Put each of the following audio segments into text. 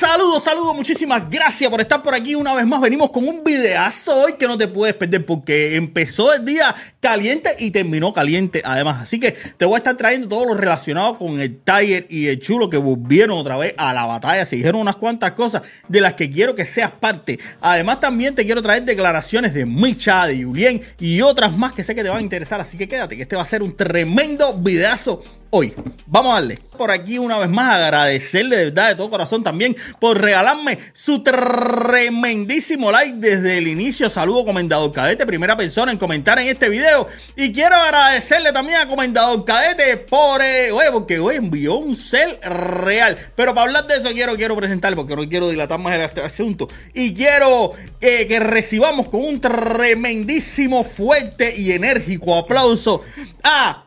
Saludos, saludos, muchísimas gracias por estar por aquí una vez más. Venimos con un videazo hoy que no te puedes perder porque empezó el día caliente y terminó caliente además. Así que te voy a estar trayendo todo lo relacionado con el Tiger y el Chulo que volvieron otra vez a la batalla. Se dijeron unas cuantas cosas de las que quiero que seas parte. Además también te quiero traer declaraciones de Micha, de Julien y otras más que sé que te van a interesar. Así que quédate que este va a ser un tremendo videazo hoy. Vamos a darle. Por aquí una vez más agradecerle de verdad de todo corazón también por regalarme su tremendísimo like desde el inicio. Saludo Comendador Cadete, primera persona en comentar en este video. Y quiero agradecerle también a Comendador Cadete por, eh, oye, porque hoy envió un cel real. Pero para hablar de eso quiero, quiero presentarle porque no quiero dilatar más este asunto. Y quiero eh, que recibamos con un tremendísimo, fuerte y enérgico aplauso a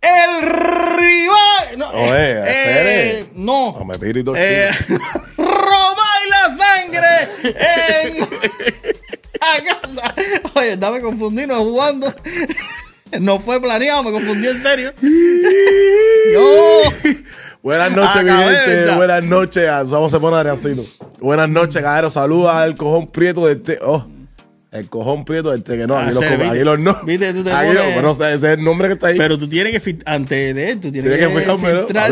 el rival. No, Oye, eh, espere. no. No me Eh, Roma y la sangre en a casa. Oye, dame confundí, no jugando. No fue planeado, me confundí en serio. Yo. Buenas noches, mi gente. Buenas noches. a- Vamos a poner Adriancito. Buenas noches, caballero. Saludos al cojón prieto de este. Oh, el cojón prieto del que no. Ah, los no. ¿Viste? Tú te pones- los- bueno, ese es el nombre que está ahí. Pero tú tienes que de él, tú tienes, Tienes que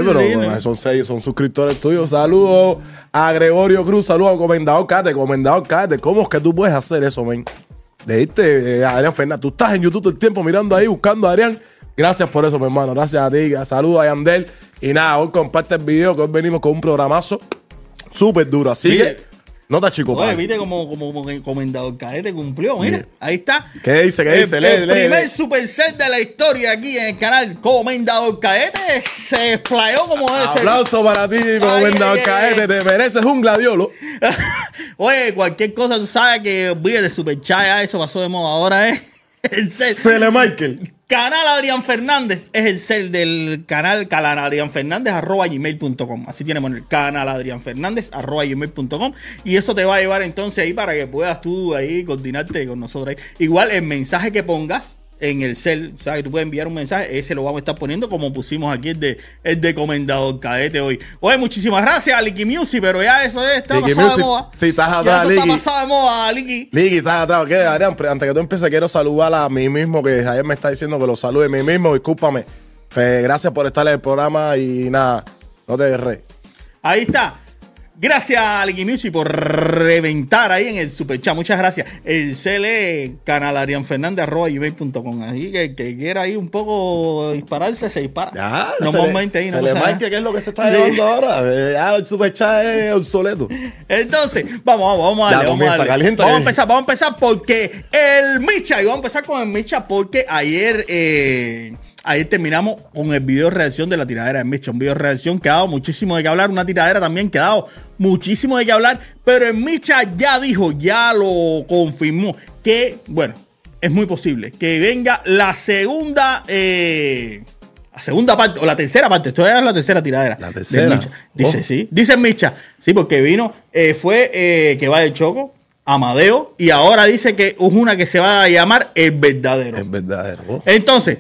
pero, bueno, son seis, son suscriptores tuyos. Saludos a Gregorio Cruz, saludos al comendador Cate, comendador Cate. ¿Cómo es que tú puedes hacer eso, men? De irte, eh, a Adrián Fernández. Tú estás en YouTube todo el tiempo mirando ahí, buscando a Adrián. Gracias por eso, mi hermano. Gracias a ti. Saludos a Yandel. Y nada, hoy comparte el video que hoy venimos con un programazo súper duro. Así Mire. que, no te chico, Oye, viste como, como, como el comendador cadete cumplió, mira, ahí está. ¿Qué dice? ¿Qué El- dice? Lee, el lee, primer lee. super set de la historia aquí en el canal Comendador Caete se explayó como debe ser. Aplauso para ti, comendador ay, Caete. ay. Te mereces un gladiolo. Oye, cualquier cosa, tú sabes que olvídate de Super Chat, eso pasó de moda. Ahora es el set. Cele Michael. Canal Adrián Fernández es el cel del canal canal Adrián Fernández arroba gmail.com. Así tiene poner canal Adrián Fernández arroba gmail.com. Y eso te va a llevar entonces ahí para que puedas tú ahí coordinarte con nosotros ahí. Igual el mensaje que pongas en el cel, o sea que tú puedes enviar un mensaje, ese lo vamos a estar poniendo como pusimos aquí el de, el de Comendador Cadete hoy. Oye, muchísimas gracias a Licky Music, pero ya eso está Licky pasado Music, de moda. sí, estás atrás, eso está Licky. pasado de moda, Licky. Liki, estás atrás. ¿Qué, Adrián? Antes que tú empieces, quiero saludar a mí mismo, que ayer me está diciendo que lo salude a mí mismo. Discúlpame. Fe, gracias por estar en el programa y nada, no te derré. Ahí está. Gracias a Music por reventar ahí en el super chat. Muchas gracias. El CL canal Arián Fernández arroba gmail.com. Así que que quiera ahí un poco dispararse, se dispara. Ya, Normalmente ahí se no le pasa marque nada. qué es lo que se está llevando ahora. Eh, Ya el super chat es obsoleto. Entonces, vamos, vamos, vamos a Ya darle, vamos a darle. Vamos a empezar, vamos a empezar porque el Micha, y vamos a empezar con el Micha porque ayer, eh, ayer terminamos con el video de reacción de la tiradera de Micha. Un video de reacción que ha dado muchísimo de qué hablar, una tiradera también que ha dado muchísimo de qué hablar, pero el Micha ya dijo, ya lo confirmó, que, bueno, es muy posible que venga la segunda, eh, la segunda parte, o la tercera parte, esto es la tercera tiradera. La tercera. Dice, Oh. sí. Dice Micha. Sí, porque vino, eh, fue eh, que va de Choco, Amadeo, y ahora dice que es una que se va a llamar El Verdadero. Es verdadero. Oh. Entonces,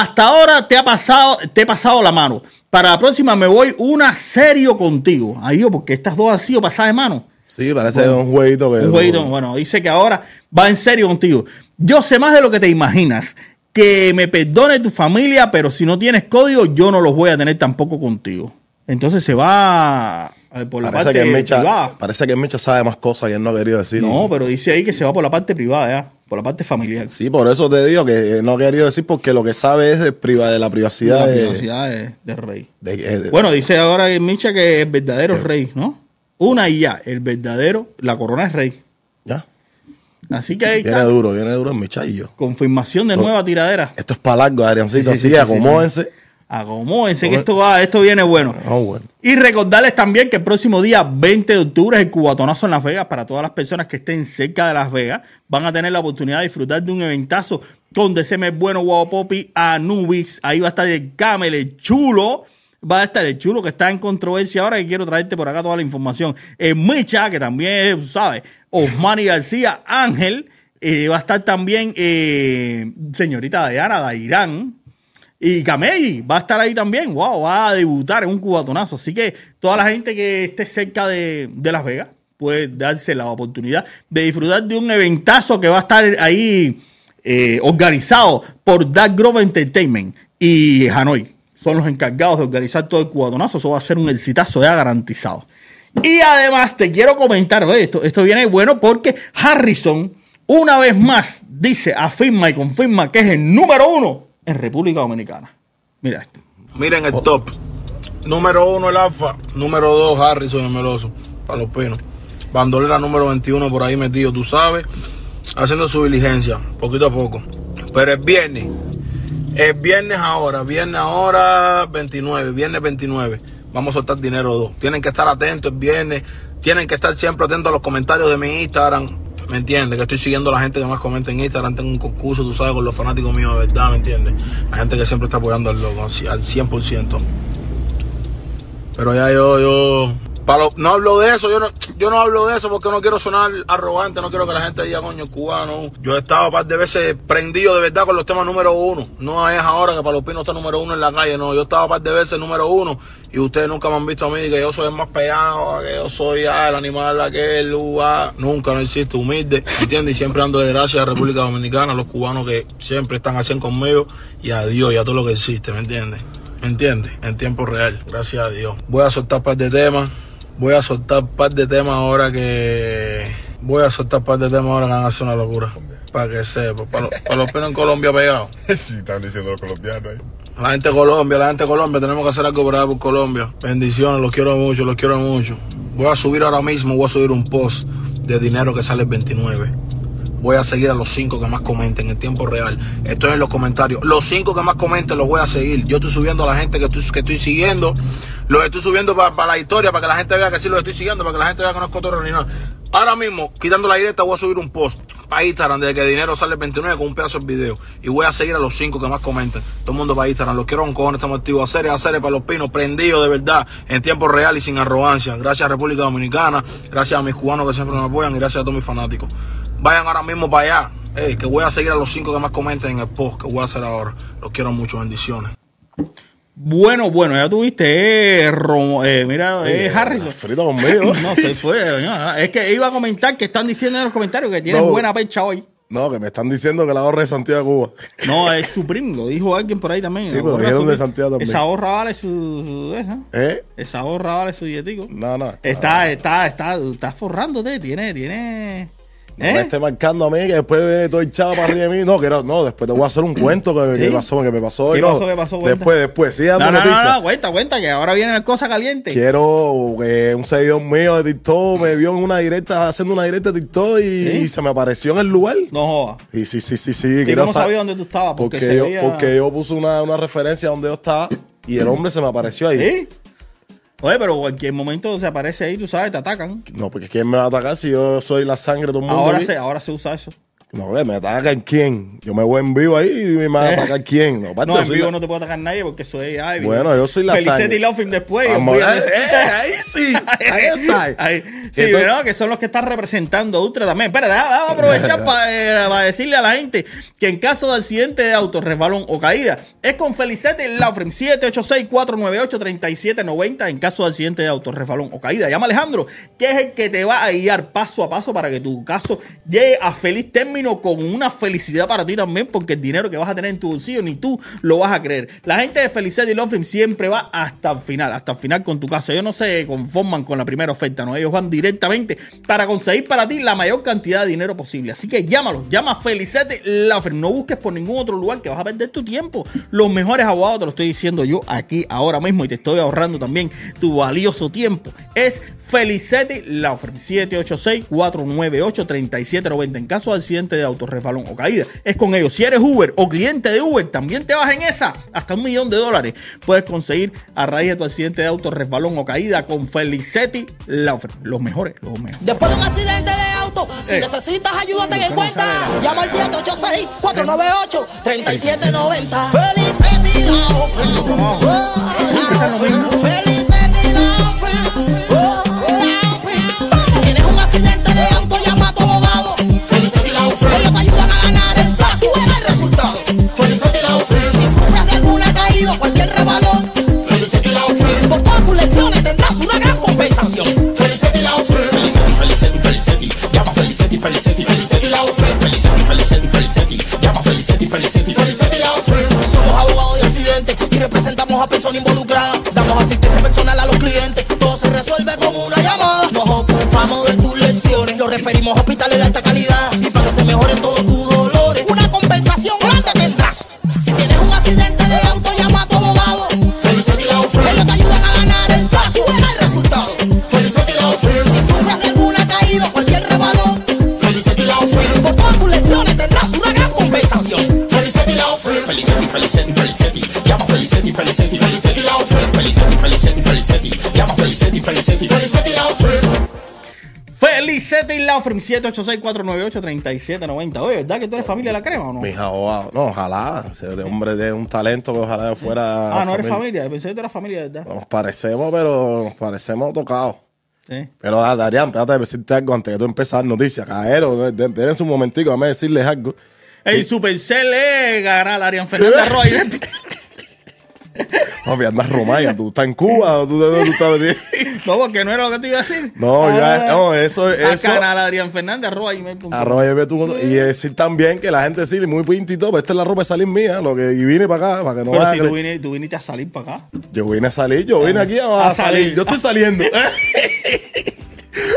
hasta ahora te ha pasado, te he pasado la mano. Para la próxima me voy una serio contigo. Ahí yo, porque estas dos han sido pasadas de mano. Sí, parece un jueguito que. Un jueguito, bueno, dice que ahora va en serio contigo. Yo sé más de lo que te imaginas. Que me perdone tu familia, pero si no tienes código, yo no los voy a tener tampoco contigo. Entonces se va eh, por la Parece parte que, Mecha, privada. parece que Mecha sabe más cosas que él no ha querido decir. No, pero dice ahí que se va por la parte privada, ya, por la parte familiar. Sí, por eso te digo que no ha querido decir porque lo que sabe es de, priva, de la De privacidad. la de- privacidad de, de rey. de- eh, Bueno, dice ahora Micha que es verdadero rey, ¿no? Una y ya, el verdadero, la corona es rey. ya. Así que ahí Viene está. duro, viene duro el Mecha y yo. Confirmación de nueva tiradera. Esto es para largo, Adriancito. Sí, sí, así sí, acomódense. Acomódense que esto va, esto viene bueno. Ah, bueno. Y recordarles también que el próximo día 20 de octubre es el cubatonazo en Las Vegas. Para todas las personas que estén cerca de Las Vegas, van a tener la oportunidad de disfrutar de un eventazo con DCM Bueno, Guau Popi, Anubis. Ahí va a estar el Camel, el chulo. Va a estar el chulo que está en controversia ahora que quiero traerte por acá toda la información. El Micha, que también es, ¿sabes? Osmani García, Ángel. Eh, va a estar también eh, señorita Diana Dairán. Y Camey va a estar ahí también. Wow, va a debutar en un cubatonazo. Así que toda la gente que esté cerca de, de Las Vegas puede darse la oportunidad de disfrutar de un eventazo que va a estar ahí eh, organizado por Dark Grove Entertainment y Hanoi. Son los encargados de organizar todo el cubatonazo. Eso va a ser un exitazo ya garantizado. Y además te quiero comentar, esto, esto viene bueno porque Harrison una vez más dice, afirma y confirma que es el número uno en República Dominicana. Mira esto. Miren el top. Número uno el Alfa. Número dos Harrison el Meloso. Para los pinos. Bandolera número 21 por ahí metido, tú sabes. Haciendo su diligencia, poquito a poco. Pero es viernes. Es viernes ahora. Viernes ahora 29. Viernes 29. Vamos a soltar dinero dos. Tienen que estar atentos el viernes. Tienen que estar siempre atentos a los comentarios de mi Instagram. ¿Me entiendes? Que estoy siguiendo a la gente que más comenta en Instagram. Tengo un concurso, tú sabes, con los fanáticos míos de verdad, ¿me entiendes? La gente que siempre está apoyando al loco, al 100%. Pero ya yo, yo, lo- no hablo de eso, yo no, yo no hablo de eso porque no quiero sonar arrogante, no quiero que la gente diga, coño, cubano. Yo he estado un par de veces prendido de verdad con los temas número uno. No es ahora que pinos está número uno en la calle, no. Yo he estado un par de veces número uno y ustedes nunca me han visto a mí que yo soy el más pegado, que yo soy ah, el animal aquel, uh, nunca, no existe, humilde, ¿entiendes? Y siempre dando de gracias a la República Dominicana, a los cubanos que siempre están así conmigo y a Dios y a todo lo que existe, ¿me entiendes? ¿Me entiendes? En tiempo real, gracias a Dios. Voy a soltar par de temas. Voy a soltar par de temas ahora que. Voy a soltar par de temas ahora que van a hacer una locura. Para que sepa. Para, los- para los pelos en Colombia pegados. sí, están diciendo los colombianos ahí. La gente de Colombia, la gente de Colombia, tenemos que hacer algo por Colombia. Bendiciones, los quiero mucho, los quiero mucho. Voy a subir ahora mismo, voy a subir un post de dinero que sale el 29. Voy a seguir a los cinco que más comenten en tiempo real. Estoy en los comentarios. Los cinco que más comenten los voy a seguir. Yo estoy subiendo a la gente que estoy, que estoy siguiendo. Los estoy subiendo para la historia, para que la gente vea que sí los estoy siguiendo, para que la gente vea que no es cotorreo ni nada. Ahora mismo, quitando la directa, voy a subir un post para Instagram desde que dinero sale el 29 con un pedazo de video. Y voy a seguir a los cinco que más comenten. Todo el mundo para Instagram. Los quiero con cojones, estamos activos. Hacer, hacer para los pinos, prendidos de verdad, en tiempo real y sin arrogancia. Gracias a República Dominicana, gracias a mis cubanos que siempre me apoyan y gracias a todos mis fanáticos. Vayan ahora mismo para allá. Que voy a seguir a los cinco que más comenten en el post que voy a hacer ahora. Los quiero mucho, bendiciones. Bueno, bueno, ya tuviste, eh, Rom- eh, mira, eh, Harrison. Frito conmigo. No, se fue. no, es que iba a comentar que están diciendo en los comentarios que tienes No. buena pecha hoy. No, que me están diciendo que la ahorra de Santiago de Cuba. No, es Supreme, lo dijo alguien por ahí también. Sí, pero dijeron de. Santiago también. Esa ahorra vale su, su- esa. ¿Eh? Esa ahorra vale su dietico. No, no. Está, está, está, está forrándote, tiene, tiene. No ¿eh? me esté marcando a mí que después viene todo echado para arriba de mí. No, que no, no, después te voy a hacer un cuento que, que ¿Sí? pasó, que me pasó. ¿Qué no. pasó, qué pasó? Cuenta. Después, después, sí, No, no, no, noticias. no, cuenta, cuenta, que ahora viene la cosa caliente. Quiero que un seguidor mío de TikTok me vio en una directa, haciendo una directa de TikTok y, ¿Sí? y se me apareció en el lugar. No jodas. Y sí, sí, sí, sí. ¿Y quiero cómo sa- sabía dónde tú estabas? Porque, Porque, yo, veía- porque yo puse una, una referencia donde yo estaba y el hombre se me apareció ahí. ¿Sí? Oye, pero cualquier momento se aparece ahí, tú sabes, te atacan. No, porque ¿quién me va a atacar si yo soy la sangre de todo el mundo? Ahora aquí? se, ahora se usa eso. No, me atacan quién. Yo me voy en vivo ahí y me va a atacar quién. No, en soy vivo la- no te puede atacar nadie porque es. Ay, Bueno, yo soy la y Laufin después. Vamos, eh, eh, ahí sí, ahí está. Ahí. Sí, Entonces- ¿verdad? que son los que están representando a Ultra también. Espera, déjame déjame aprovechar para decirle a la gente que en caso de accidente de auto, resbalón o caída, es con Felicete Laufren 786-498-3790 en caso de accidente de auto, resbalón o caída. Llama a Alejandro, que es el que te va a guiar paso a paso para que tu caso llegue a feliz término con una felicidad para ti también, porque el dinero que vas a tener en tu bolsillo ni tú lo vas a creer. La gente de Felicete y siempre va hasta el final, hasta el final con tu caso. Ellos no se conforman con la primera oferta, no, ellos van directamente para conseguir para ti la mayor cantidad de dinero posible. Así que llámalo, llama a Felicete Laufren, no busques por ningún otro lugar que vas a perder tu tiempo. Los mejores abogados, te lo estoy diciendo yo aquí ahora mismo y te estoy ahorrando también tu valioso tiempo. Es Felicete Laufren 786-498-3790 en caso de accidente de auto, resbalón o caída. Es con ellos. Si eres Uber o cliente de Uber, también te vas en esa. Hasta un millón de dólares puedes conseguir a raíz de tu accidente de auto, resbalón o caída con Felicete Laufren. Los mejores, los mejores. Después de un accidente de auto, si Eh. necesitas ayuda, ten en ¿cómo cuenta. Llama al 786-498-3790. Felicity Laufren. Oh, Laufren. Felicity Laufren. cualquier rebalón. Felicity la ofrenda. Por todas tus lecciones tendrás una gran compensación. Felicity la ofrenda. Felicity, Felicity, Felicity. Llama Felicity, Felicity, Felicity la ofrenda. Felicity, Felicity, Felicity. Llama Felicity, Felicity, Felicity la ofrenda. Somos abogados de accidentes y representamos a personas involucradas. Damos asistencia personal a los clientes. Todo se resuelve con una llamada. Nos ocupamos de tus lecciones. Los referimos a hospitales de alta calidad y para que se mejoren todos tus Felicetti, Felicetti, Felicetti. Llama Felicetti, Felicetti, Felicetti la Friend. Felicetti, Felicetti, Felicetti. Llama Felicetti, Felicetti, Felicetti la Friend. Felicete y Laufrem 786-498-3790. Oye, ¿verdad que tú eres familia de la crema o no? Mis abogados. No, ojalá. Ese de hombre de un talento que ojalá fuera. Ah, no eres familia. Pensé que tú eras familia, ¿verdad? Nos parecemos, pero nos parecemos tocados. Sí. Pero, ah, Darían, espérate de decirte algo antes de tú empezar noticias. Caero, dense un momentico, déjame decirles algo. El Supercell es ganar a Arián Fernández Roy. Papi, andas romaya, tú estás en Cuba o tú, tú, tú estás no, porque no era lo que te iba a decir. No, ya, no, eso es. Canal Adrián Fernández, arroba gmail.com. Arroba tú- y decir también que la gente sí, muy todo, pero esta es la ropa de salir mía, lo que y vine para acá, para que no Pero vaya si tú, viniste, tú viniste a salir para acá. Yo vine a salir, yo vine aquí a, A salir. salir. Yo estoy saliendo.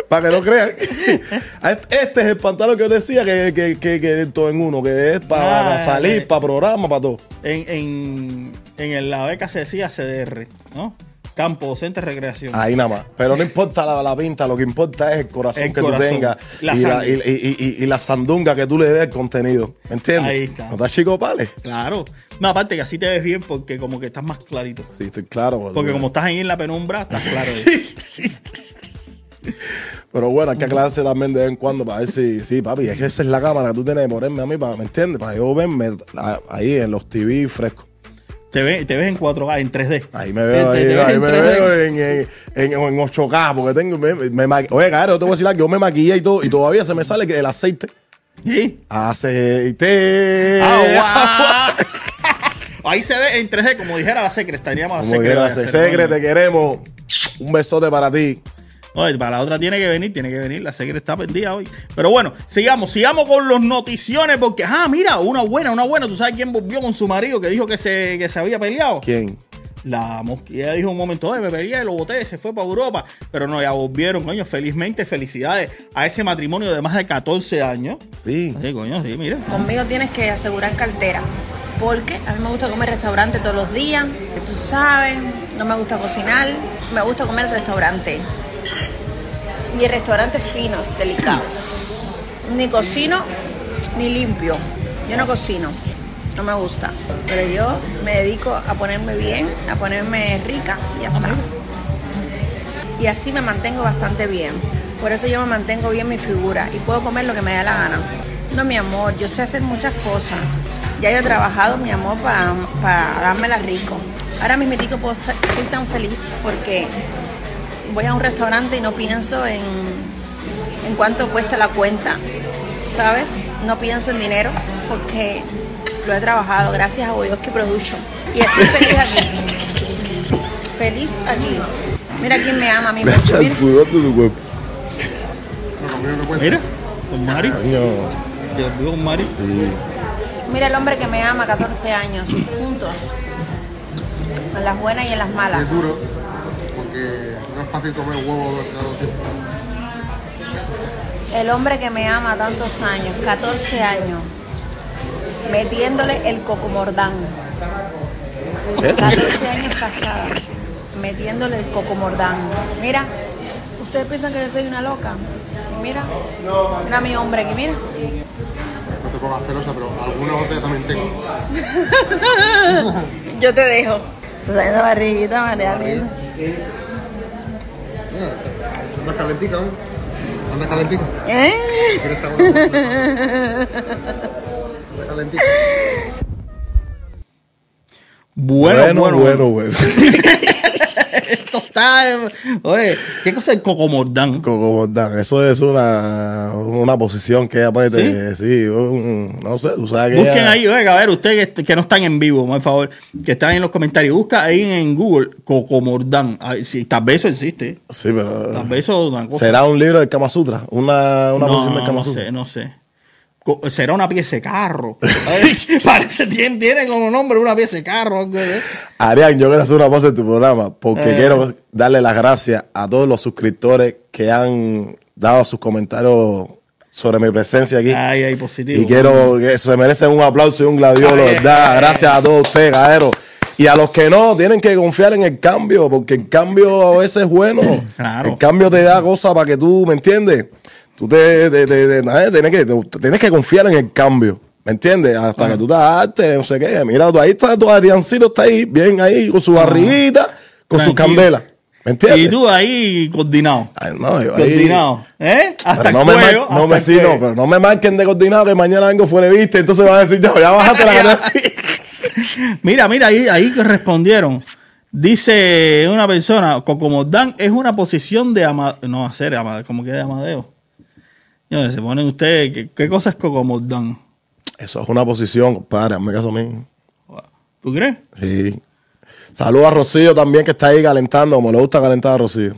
para que no crean. Este es el pantalón que yo decía que, que, que, todo en uno, que es para, Ah, salir, eh. para programa, para todo. En, en, en la beca se decía CDR, ¿no? Campo Docente Recreación. Ahí nada más. Pero no importa la, la pinta, lo que importa es el corazón El que corazón, tú tengas la y, la, y, y- la sandunga que tú le des al contenido. ¿Me entiendes? Ahí está. ¿No estás chico, pale? Claro. No, aparte que así te ves bien porque como que estás más clarito. Sí, estoy claro. Porque como estás ahí en la penumbra, estás claro. Pero bueno, hay que aclararse también de vez en cuando para ver si, sí, papi, es que esa es la cámara que tú tienes que ponerme a mí, para, ¿me entiendes? Para yo verme ahí en los TV frescos. te, ves, te ves en 4K, en 3D. Ahí me veo, Te- ahí, te ves ahí en me 3D. veo en, en, en, en 8K, porque tengo, me, Oye, claro, yo te voy a decir algo, yo me maquillé y todo, y todavía se me sale que el aceite. Sí. Aceite. Ah, guau. Ahí se ve en 3D, como dijera la secre, estaríamos a la Como secre. que vaya, la hacer- secre, te queremos. Un besote para ti. Oye, para la otra tiene que venir, tiene que venir. La secre está perdida hoy. Pero bueno, sigamos, sigamos con los noticiones. Porque, ah, mira, una buena, una buena. ¿Tú sabes quién volvió con su marido que dijo que se, que se había peleado? ¿Quién? La mosquilla dijo un momento, oye, me peleé, lo boté, se fue para Europa. Pero no, ya volvieron, coño. Felizmente, felicidades a ese matrimonio de más de 14 años. Sí. Sí, coño, sí, mira. Conmigo tienes que asegurar cartera. Porque a mí me gusta comer restaurante todos los días. Tú sabes, no me gusta cocinar. Me gusta comer restaurante. En restaurantes finos, delicados. Ni cocino, ni limpio. Yo no cocino. No me gusta. Pero yo me dedico a ponerme bien, a ponerme rica y ya. Y así me mantengo bastante bien. Por eso yo me mantengo bien mi figura y puedo comer lo que me dé la gana. No, mi amor, yo sé hacer muchas cosas. Ya yo he trabajado, mi amor, para dármela rico. Ahora mismo puedo estar, tan feliz porque voy a un restaurante y no pienso en, en cuánto cuesta la cuenta. ¿Sabes? No pienso en dinero porque lo he trabajado gracias a Boyoski Production. Y estoy feliz aquí. Feliz aquí. Mira quién me ama, mi Gracias al Mira. sudor de tu cuerpo. Mira, con Mari. Yo vivo con Mari. Sí. Mira el hombre que me ama, 14 años, juntos. En las buenas y en las malas. Es duro porque no es fácil comer huevo durante todo el tiempo. El hombre que me ama tantos años, 14 años, metiéndole el cocomordán. ¿Qué? 14 años casada, metiéndole el cocomordán. Mira, ustedes piensan que yo soy una loca. Mira, mira a mi hombre aquí, mira. No te pongas celosa, pero alguna botella también tengo. Yo te dejo. Sea, esa barriguita, María linda. Andas calentica, ¿eh? Andas calentica. ¿Eh? ¿Quieres estar una Andas calentica. Bueno, bueno, bueno, bueno. Esto está. Oye, ¿qué cosa es cocomordán? Coco Bordán, eso es una, una posición que aparte, sí, un- no sé, tú sabes que Busquen ella- ahí, oiga, a ver, ustedes que, que no están en vivo, por favor, que están en los comentarios. Busca ahí en Google cocomordán. Sí, tal vez eso existe. Sí, pero Tal vez eso es una cosa. será un libro del Kama Sutra, una, una no, posición del Kama no Sutra. sé, no sé. Será una pieza de carro. Parece, tiene, tiene como nombre una pieza de carro. Arián, yo quiero hacer una pausa en tu programa porque Eh. quiero darle las gracias a todos los suscriptores que han dado sus comentarios sobre mi presencia aquí. Ay, ay, positivo. Y quiero que se merecen un aplauso y un gladiolo, Ay, ¿verdad? ay, Gracias a todos ustedes, caeros. Y a los que no, tienen que confiar en el cambio, porque el cambio a veces es bueno. Claro. El cambio te da cosas para que tú, ¿me entiendes? Tú te, te- te- te- tienes, que, tienes que confiar en el cambio, ¿me entiendes? Hasta que tú te adaptes, no sé qué. Mira, tú ahí está, tu Adriancito está ahí, bien ahí, con su barriguita, con su Tranquilo. candela, ¿me entiendes? Y tú ahí coordinado. Ay, no, yo ahí- Coordinado. ¿Eh? Hasta no, el me cuello. mar- no hasta me sí, no, cuello. pero no me marquen de coordinado que mañana vengo fuera de vista, entonces van a decir, ya, ya bájate la cara. Mira, mira, ahí, ahí que respondieron. Dice una persona, Cocomordán es una posición de Amadeo. No, hacer Amadeo, como que de Amadeo. Se ponen ustedes, ¿qué, qué cosa es Cocomordán? Eso es una posición, para, hazme caso a mí. ¿Tú crees? Sí. Saludos a Rocío también que está ahí calentando, como le gusta calentar a Rocío.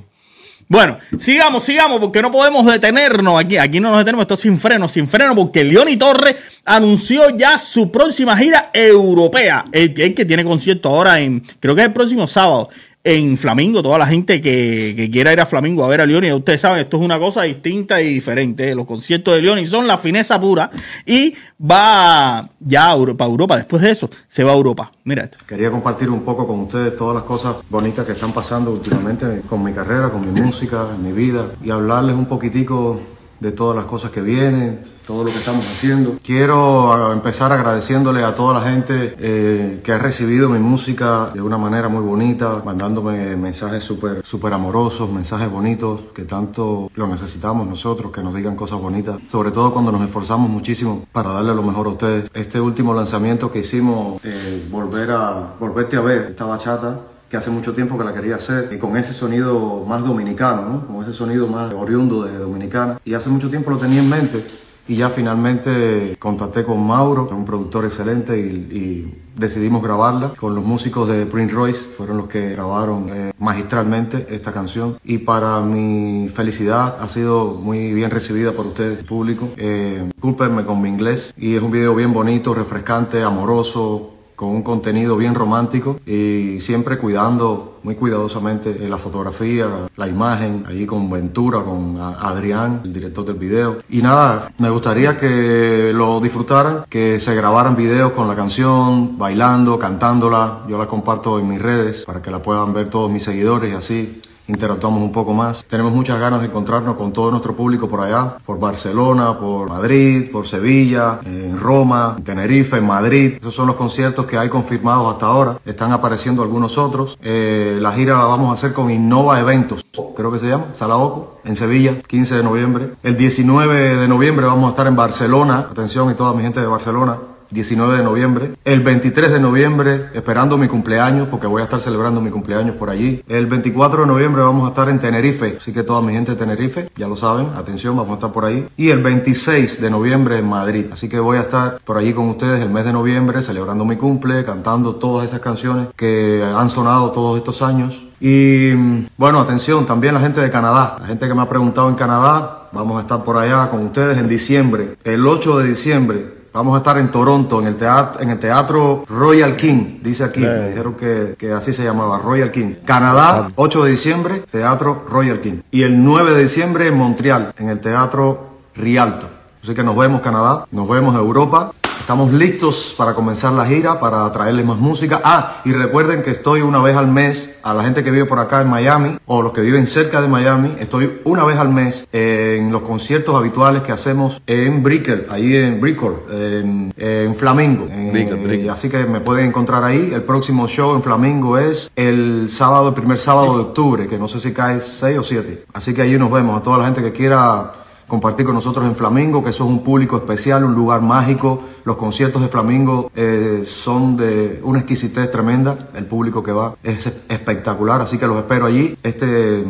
Bueno, sigamos, sigamos, porque no podemos detenernos aquí. Aquí no nos detenemos, esto es sin freno, sin freno, porque Leoni Torres anunció ya su próxima gira europea. El, el que tiene concierto ahora en, creo que es el próximo sábado, en Flamingo. Toda la gente que, quiera ir a Flamingo a ver a Leoni, ustedes saben, esto es una cosa distinta y diferente. Los conciertos de Leoni son la fineza pura y va ya a Europa, Europa. Después de eso, se va a Europa. Mira esto. Quería compartir un poco con ustedes todas las cosas bonitas que están pasando últimamente con mi carrera, con mi música, en mi vida y hablarles un poquitico de todas las cosas que vienen, todo lo que estamos haciendo. Quiero ah, empezar agradeciéndole a toda la gente eh, que ha recibido mi música de una manera muy bonita, mandándome mensajes súper súper amorosos, mensajes bonitos que tanto lo necesitamos nosotros, que nos digan cosas bonitas, sobre todo cuando nos esforzamos muchísimo para darle lo mejor a ustedes. Este último lanzamiento que hicimos, eh, volver a volverte a ver, esta bachata que hace mucho tiempo que la quería hacer, y con ese sonido más dominicano, ¿no? con ese sonido más oriundo de Dominicana. Y hace mucho tiempo lo tenía en mente y ya finalmente contacté con Mauro, un productor excelente, y, y decidimos grabarla con los músicos de Prince Royce, fueron los que grabaron eh, magistralmente esta canción. Y para mi felicidad ha sido muy bien recibida por ustedes, público. Eh, discúlpenme con mi inglés, y es un video bien bonito, refrescante, amoroso, con un contenido bien romántico y siempre cuidando muy cuidadosamente eh, la fotografía, la imagen, ahí con Ventura, con a- Adrián, el director del video. Y nada, me gustaría que lo disfrutaran, que se grabaran videos con la canción, bailando, cantándola. Yo la comparto en mis redes para que la puedan ver todos mis seguidores y así interactuamos un poco más. Tenemos muchas ganas de encontrarnos con todo nuestro público por allá, por Barcelona, por Madrid, por Sevilla, en Roma, en Tenerife, en Madrid. Esos son los conciertos que hay confirmados hasta ahora. Están apareciendo algunos otros. Eh, la gira la vamos a hacer con Innova Eventos, creo que se llama, Salaoco, en Sevilla, 15 de noviembre. El 19 de noviembre vamos a estar en Barcelona. Atención y toda mi gente de Barcelona. 19 de noviembre. El 23 de noviembre, esperando mi cumpleaños, porque voy a estar celebrando mi cumpleaños por allí. El 24 de noviembre vamos a estar en Tenerife, así que toda mi gente de Tenerife, ya lo saben, atención, vamos a estar por ahí. Y el 26 de noviembre en Madrid, así que voy a estar por allí con ustedes el mes de noviembre, celebrando mi cumple, cantando todas esas canciones que han sonado todos estos años. Y mm, bueno, atención, también la gente de Canadá, la gente que me ha preguntado en Canadá, vamos a estar por allá con ustedes en diciembre, el 8 de diciembre. Vamos a estar en Toronto, en el teatro, en el teatro Royal King, dice aquí, me dijeron que, que así se llamaba, Royal King. Canadá, 8 de diciembre, teatro Royal King. Y el 9 de diciembre en Montreal, en el teatro Rialto. Así que nos vemos Canadá, nos vemos Europa. Estamos listos para comenzar la gira, para traerles más música. Ah, y recuerden que estoy una vez al mes, a la gente que vive por acá en Miami, o los que viven cerca de Miami, estoy una vez al mes en los conciertos habituales que hacemos en Brickell, ahí en Brickell, en, en Flamingo. En- Brickell, Brickell. Así que me pueden encontrar ahí. El próximo show en Flamingo es el sábado, el primer sábado de octubre, que no sé si cae 6 o 7. Así que allí nos vemos. A toda la gente que quiera compartir con nosotros en Flamingo, que eso es un público especial, un lugar mágico. Los conciertos de Flamingo eh, son de una exquisitez tremenda. El público que va es espectacular, así que los espero allí este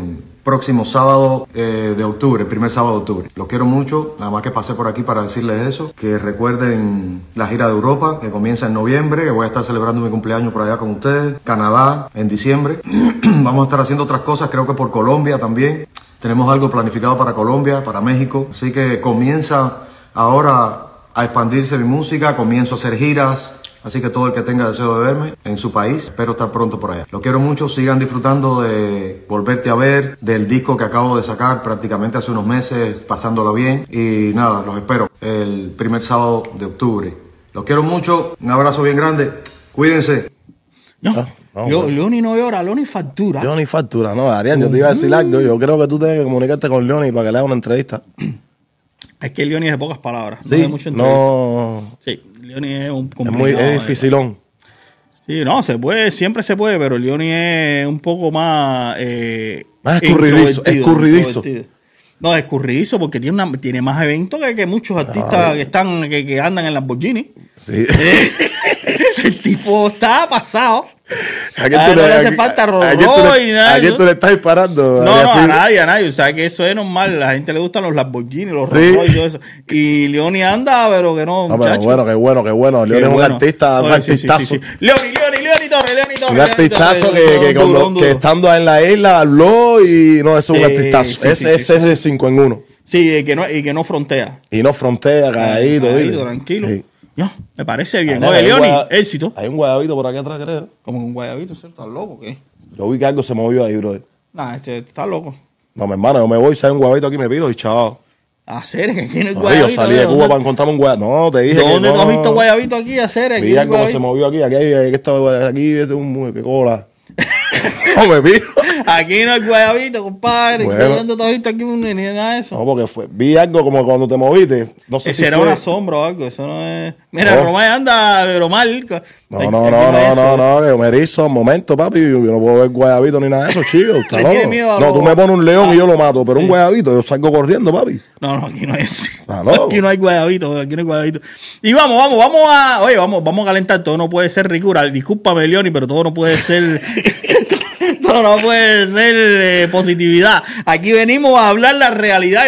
próximo sábado eh, de octubre, primer sábado de octubre. Los quiero mucho, nada más que pasé por aquí para decirles eso, que recuerden la gira de Europa, que comienza en noviembre, que voy a estar celebrando mi cumpleaños por allá con ustedes, Canadá en diciembre. Vamos a estar haciendo otras cosas, creo que por Colombia también. Tenemos algo planificado para Colombia, para México, así que comienza ahora a expandirse mi música, comienzo a hacer giras, Así que todo el que tenga deseo de verme en su país, espero estar pronto por allá. Lo quiero mucho, sigan disfrutando de Volverte a ver, del disco que acabo de sacar prácticamente hace unos meses, pasándolo bien. Y nada, los espero el primer sábado de octubre. Los quiero mucho, un abrazo bien grande, cuídense. No, no. Leoni no llora, Leoni factura. Leoni factura, no, Arián, yo te iba a decir algo. Yo creo que tú tienes que comunicarte con Leoni para que le haga una entrevista. Es que Leoni es de pocas palabras. no Sí, de mucho entrevista. no. Sí, Leoni es un Es muy es eh. dificilón. Sí, no, se puede, siempre se puede, pero Leoni es un poco más... Eh, Más escurridizo, escurridizo. No, escurridizo porque tiene, una, tiene más eventos que, que muchos artistas que están que, que andan en Lamborghini. Sí. El tipo está pasado. ¿A quién tú no le hace falta Rolls ni nada ¿A quién tú le estás disparando? No, no, a nadie, a nadie. O sea, que eso es normal. La gente le gustan los Lamborghini, los. Rolls Royce y todo eso. Y Leoni anda, pero que no, No, pero bueno, qué bueno, qué bueno. Leoni es un artista, un artistazo. Leoni, Leoni, Leoni Torres, Leoni Torres. Un artistazo que, estando en la isla habló y no, eso es un artistazo. ese es de 5 en 1. Sí, y que no, y que no frontea. Y no frontea, caído. Caído, tranquilo. Sí. No, me parece bien. Oye, Leoni, éxito. Hay un guayabito por aquí atrás, creo. Como un guayabito, ¿eso ¿estás loco o qué? Yo vi que algo se movió ahí, bro. Nah, este está loco. No, mi hermano, yo me voy, si hay un guayabito aquí, me piro y chao. Hacer que aquí no hay No, guayabito. yo salí de ¿dónde- Cuba para encontrarme un guayabito. No, te dije que ¿Dónde no. tú has visto guayabito aquí? Hacer aquí. Mira cómo se movió aquí. Aquí, hay- aquí, aquí es un muy que cola. no me piro. Aquí no hay guayabito, compadre. Bueno. ¿Dónde tú has visto aquí un, ni nada de eso? No, porque fue, vi algo como cuando te moviste. No sé Ese si era fue- una sombra o algo, eso no es. Mira, No. Romay anda mal. No, no, no, no, no, no, yo me erizo un momento, papi. Yo, no puedo ver guayabito ni nada de eso, chico. miedo No, tú me pones un león y yo lo mato, pero Sí. un guayabito, yo salgo corriendo, papi. No, no, aquí no hay ese. Ah, no. Aquí no hay guayabito, aquí no hay guayabito. Y vamos, vamos, vamos a. Oye, vamos, vamos a calentar. Todo no puede ser ricural. Discúlpame, Leoni, pero todo no puede ser. todo no puede ser eh, positividad. Aquí venimos a hablar la realidad.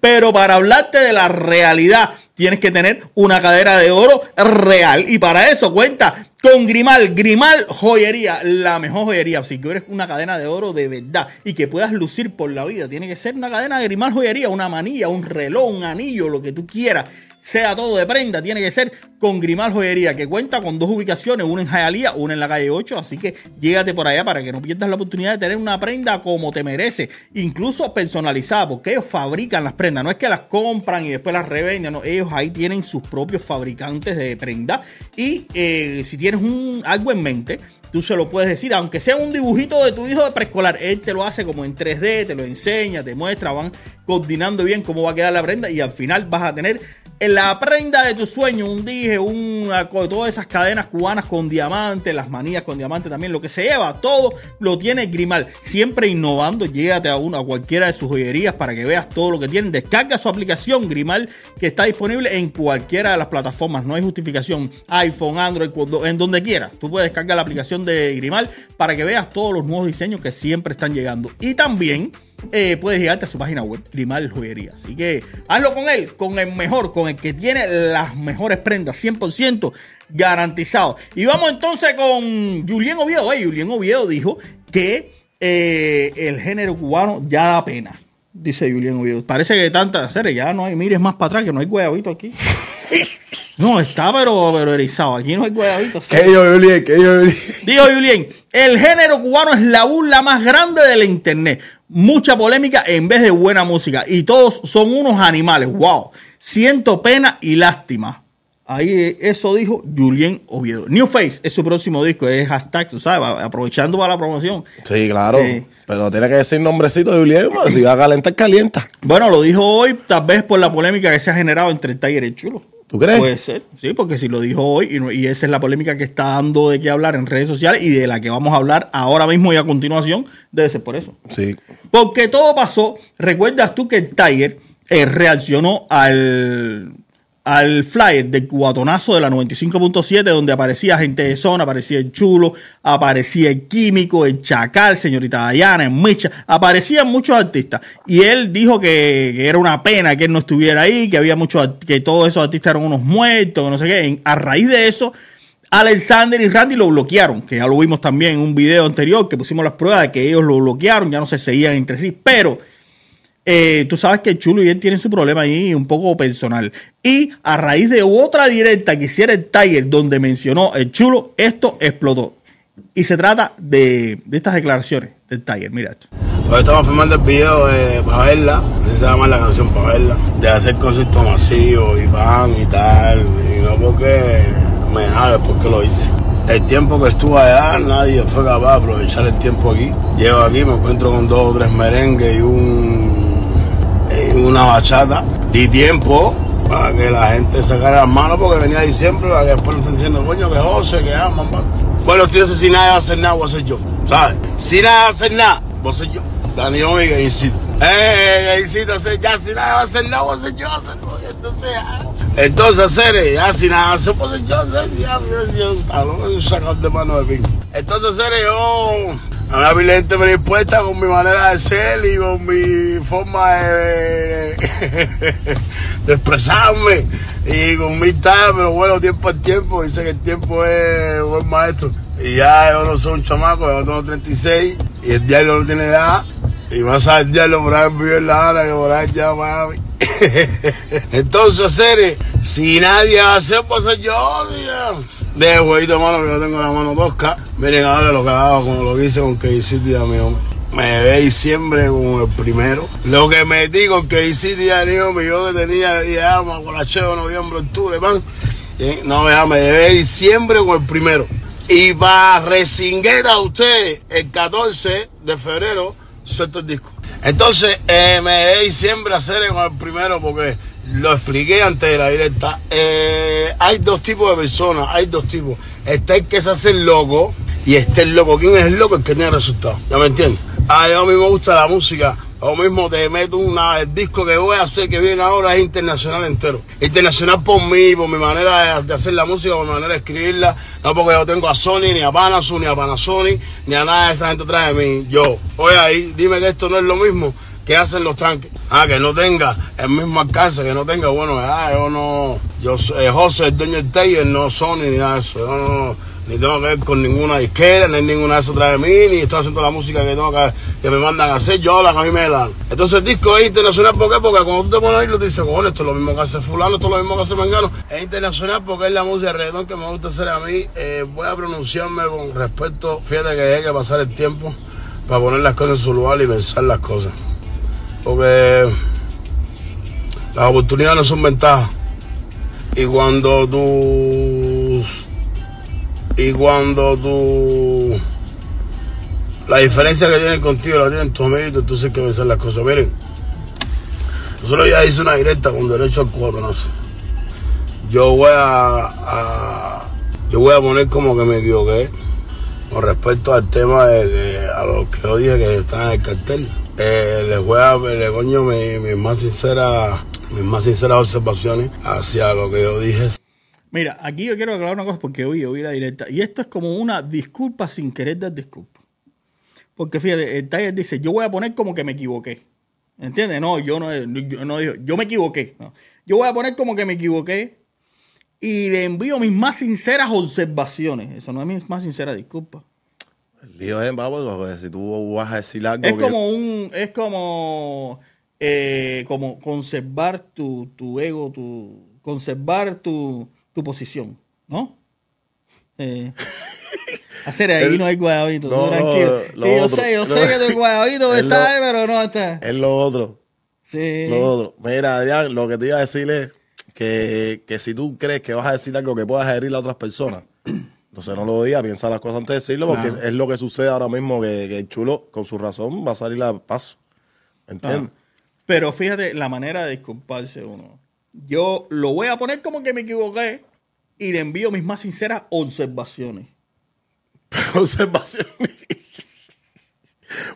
Pero para hablarte de la realidad, tienes que tener una cadera de oro real. Y para eso cuenta con Grimal. Grimal Joyería, la mejor joyería. Si quieres una cadena de oro de verdad y que puedas lucir por la vida, tiene que ser una cadena de Grimal Joyería, una manilla, un reloj, un anillo, lo que tú quieras. Sea todo de prenda, tiene que ser con Grimal Joyería, que cuenta con dos ubicaciones, una en Jayalía, una en la calle 8. Así que llégate por allá para que no pierdas la oportunidad de tener una prenda como te merece, incluso personalizada, porque ellos fabrican las prendas. No es que las compran y después las revenden, no, ellos ahí tienen sus propios fabricantes de prenda. Y eh, si tienes un, algo en mente, tú se lo puedes decir, aunque sea un dibujito de tu hijo de preescolar, él te lo hace como en 3D, te lo enseña, te muestra, van coordinando bien cómo va a quedar la prenda y al final vas a tener la prenda de tu sueño, un dije, una, todas esas cadenas cubanas con diamante, las manillas con diamante también, lo que se lleva, todo lo tiene Grimal. Siempre innovando, llégate a, una, a cualquiera de sus joyerías para que veas todo lo que tienen. Descarga su aplicación Grimal que está disponible en cualquiera de las plataformas, no hay justificación. iPhone, Android, en donde quieras. Tú puedes descargar la aplicación de Grimal para que veas todos los nuevos diseños que siempre están llegando. Y también eh, puedes llegarte a su página web, Grimal Joyería. Así que hazlo con él, con el mejor, con el que tiene las mejores prendas, 100% garantizado. Y vamos entonces con Julián Oviedo. Julián Oviedo dijo que eh, el género cubano ya da pena. Dice Julián Oviedo. Parece que tantas series ya no hay, mires más para atrás, que no hay guayabito aquí. No, está pero, pero erizado. Aquí no hay guayabito. sí. Que yo, Julián, que yo, Julián. Digo Julien, el género cubano es la burla más grande del internet. Mucha polémica en vez de buena música. Y todos son unos animales. Wow. Siento pena y lástima. Ahí eso dijo Julien Oviedo. New Face es su próximo disco. Es hashtag, tú sabes, aprovechando para la promoción. Sí, claro. Pero tiene que decir nombrecito de Julián, man. si va a calentar, calienta. Bueno, lo dijo hoy, tal vez por la polémica que se ha generado entre el Tiger y el Chulo. ¿Tú crees? Puede ser, sí, porque si lo dijo hoy, y, esa es la polémica que está dando de qué hablar en redes sociales y de la que vamos a hablar ahora mismo y a continuación, debe ser por eso. Sí. Porque todo pasó. ¿Recuerdas tú que el Tiger eh, reaccionó al, al flyer del cubatonazo de la 95.7 donde aparecía gente de zona, aparecía el chulo, aparecía el químico, el chacal, señorita Dayana, el Micha, aparecían muchos artistas. Y él dijo que, que era una pena que él no estuviera ahí, que había muchos, que todos esos artistas eran unos muertos, no sé qué. A raíz de eso, Alexander y Randy lo bloquearon, que ya lo vimos también en un video anterior, que pusimos las pruebas de que ellos lo bloquearon, ya no se seguían entre sí, pero eh, tú sabes que Chulo y él tienen su problema ahí un poco personal. Y a raíz de otra directa que hiciera el Tiger, donde mencionó el Chulo, esto explotó. Y se trata de, de estas declaraciones del Tiger, mira esto. Pues estamos filmando el video eh, para verla, así se llama la canción para verla, de hacer conciertos masivos y van y tal, y no porque me haga, porque lo hice. El tiempo que estuve allá, nadie fue capaz de aprovechar el tiempo aquí. Llego aquí, me encuentro con dos o tres merengues y un y una bachata. Di tiempo para que la gente sacara las manos porque venía diciembre, para que después no estén diciendo, coño, que José, que aman. pa". Bueno, si nadie va a hacer nada, voy a ser yo. ¿Sabes? Si nadie va a hacer nada, voy a ser yo. Dani Omi, que incito. Eh, incito a hacer, ya si nadie va a hacer nada, voy a ser yo. Entonces, ah. entonces, Cere, ya si nada a ser yo. Ya, ya, ya, sacado de mano de pin. Entonces, Cere, yo una gente predispuesta con mi manera de ser y con mi forma de, expresarme y con mi tal, pero bueno, tiempo al tiempo, dice que el tiempo es buen maestro. Y ya yo no soy un chamaco, yo tengo 36 y el diablo no tiene edad. Y más al diablo por ahí vive en la hora que por ahí ya mami. Entonces, Cere, si nadie va a hacer, pues yo, tío. De huevito mano que yo tengo la mano tosca. Miren ahora lo que hago, como lo que hice con KC City, mi hombre. Me ve diciembre como el primero. Lo que metí con KC City, amigo mío, que tenía ya guaracheo, noviembre, octubre, man. No, ya me ve diciembre con el primero. Y para resinguer a usted el 14 de febrero, suelto el disco. Entonces, eh, me ve diciembre hacer el primero porque lo expliqué antes de la directa. Eh, hay dos tipos de personas, hay dos tipos. Está el que se hace el loco y está el loco. ¿Quién es el loco? El que tiene resultados. ¿Ya me entiendes? A mí me gusta la música. O mismo te meto una, el disco que voy a hacer que viene ahora es internacional entero. Internacional por mí, por mi manera de, hacer la música, por mi manera de escribirla. No porque yo tengo a Sony, ni a Panasonic, ni a Panasonic, ni a nada de esa gente atrás de mí. Yo, oye ahí, dime que esto no es lo mismo que hacen los tanques. Ah, que no tenga el mismo alcance, que no tenga, bueno, ah, yo no, yo eh, José, el dueño del taller, no Sony, ni nada de eso. Yo no, ni tengo que ver con ninguna disquera, ni ninguna de eso atrás de mí, ni estoy haciendo la música que tengo que, que me mandan a hacer, yo la que a mí me da. Entonces el disco es internacional, ¿por qué? Porque cuando tú te pones ahí, lo dices, cojones, esto es lo mismo que hace fulano, esto es lo mismo que hace mangano. Es internacional porque es la música de reggaetón que me gusta hacer a mí. Eh, voy a pronunciarme con respeto, fíjate que hay que pasar el tiempo para poner las cosas en su lugar y pensar las cosas. Porque las oportunidades no son ventajas. Y cuando tú. Y cuando tú. La diferencia que tienen contigo la tienen tus amiguitos, entonces hay que pensar las cosas. Miren, nosotros ya hice una directa con derecho al cuatronazo. Yo voy a, Yo voy a poner como que me equivoqué con respecto al tema de que a los que yo dije que están en el cartel. Eh, les voy a le coño mis mi más sinceras mis más sinceras observaciones hacia lo que yo dije. Mira, aquí yo quiero aclarar una cosa porque hoy oí la directa. Y esto es como una disculpa sin querer dar disculpa. Porque fíjate, el Tiger dice, yo voy a poner como que me equivoqué. ¿Entiendes? No, yo no, yo no digo, yo me equivoqué. no. Yo voy a poner como que me equivoqué y le envío mis más sinceras observaciones. Eso no es mi más sincera disculpa. El lío es, porque si tú vas a decir algo Es que- como un, es como, eh, como conservar tu, tu ego, tu, conservar tu, tu posición, ¿no? Eh, hacer ahí El- no hay guayabito, no, tranquilo. yo otro. sé, yo No. sé que tu guayabito Es está lo- ahí, pero no está. Es lo otro. Sí. Lo otro. Mira, Adrián, lo que te iba a decir es que, que si tú crees que vas a decir algo que puedas herir a otras personas, entonces no lo digas, piensa las cosas antes de decirlo, porque Claro. es lo que sucede ahora mismo, que, que el chulo, con su razón, va a salir a paso. ¿Entiendes? Pero fíjate la manera de disculparse uno. Yo lo voy a poner como que me equivoqué y le envío mis más sinceras observaciones. Observación.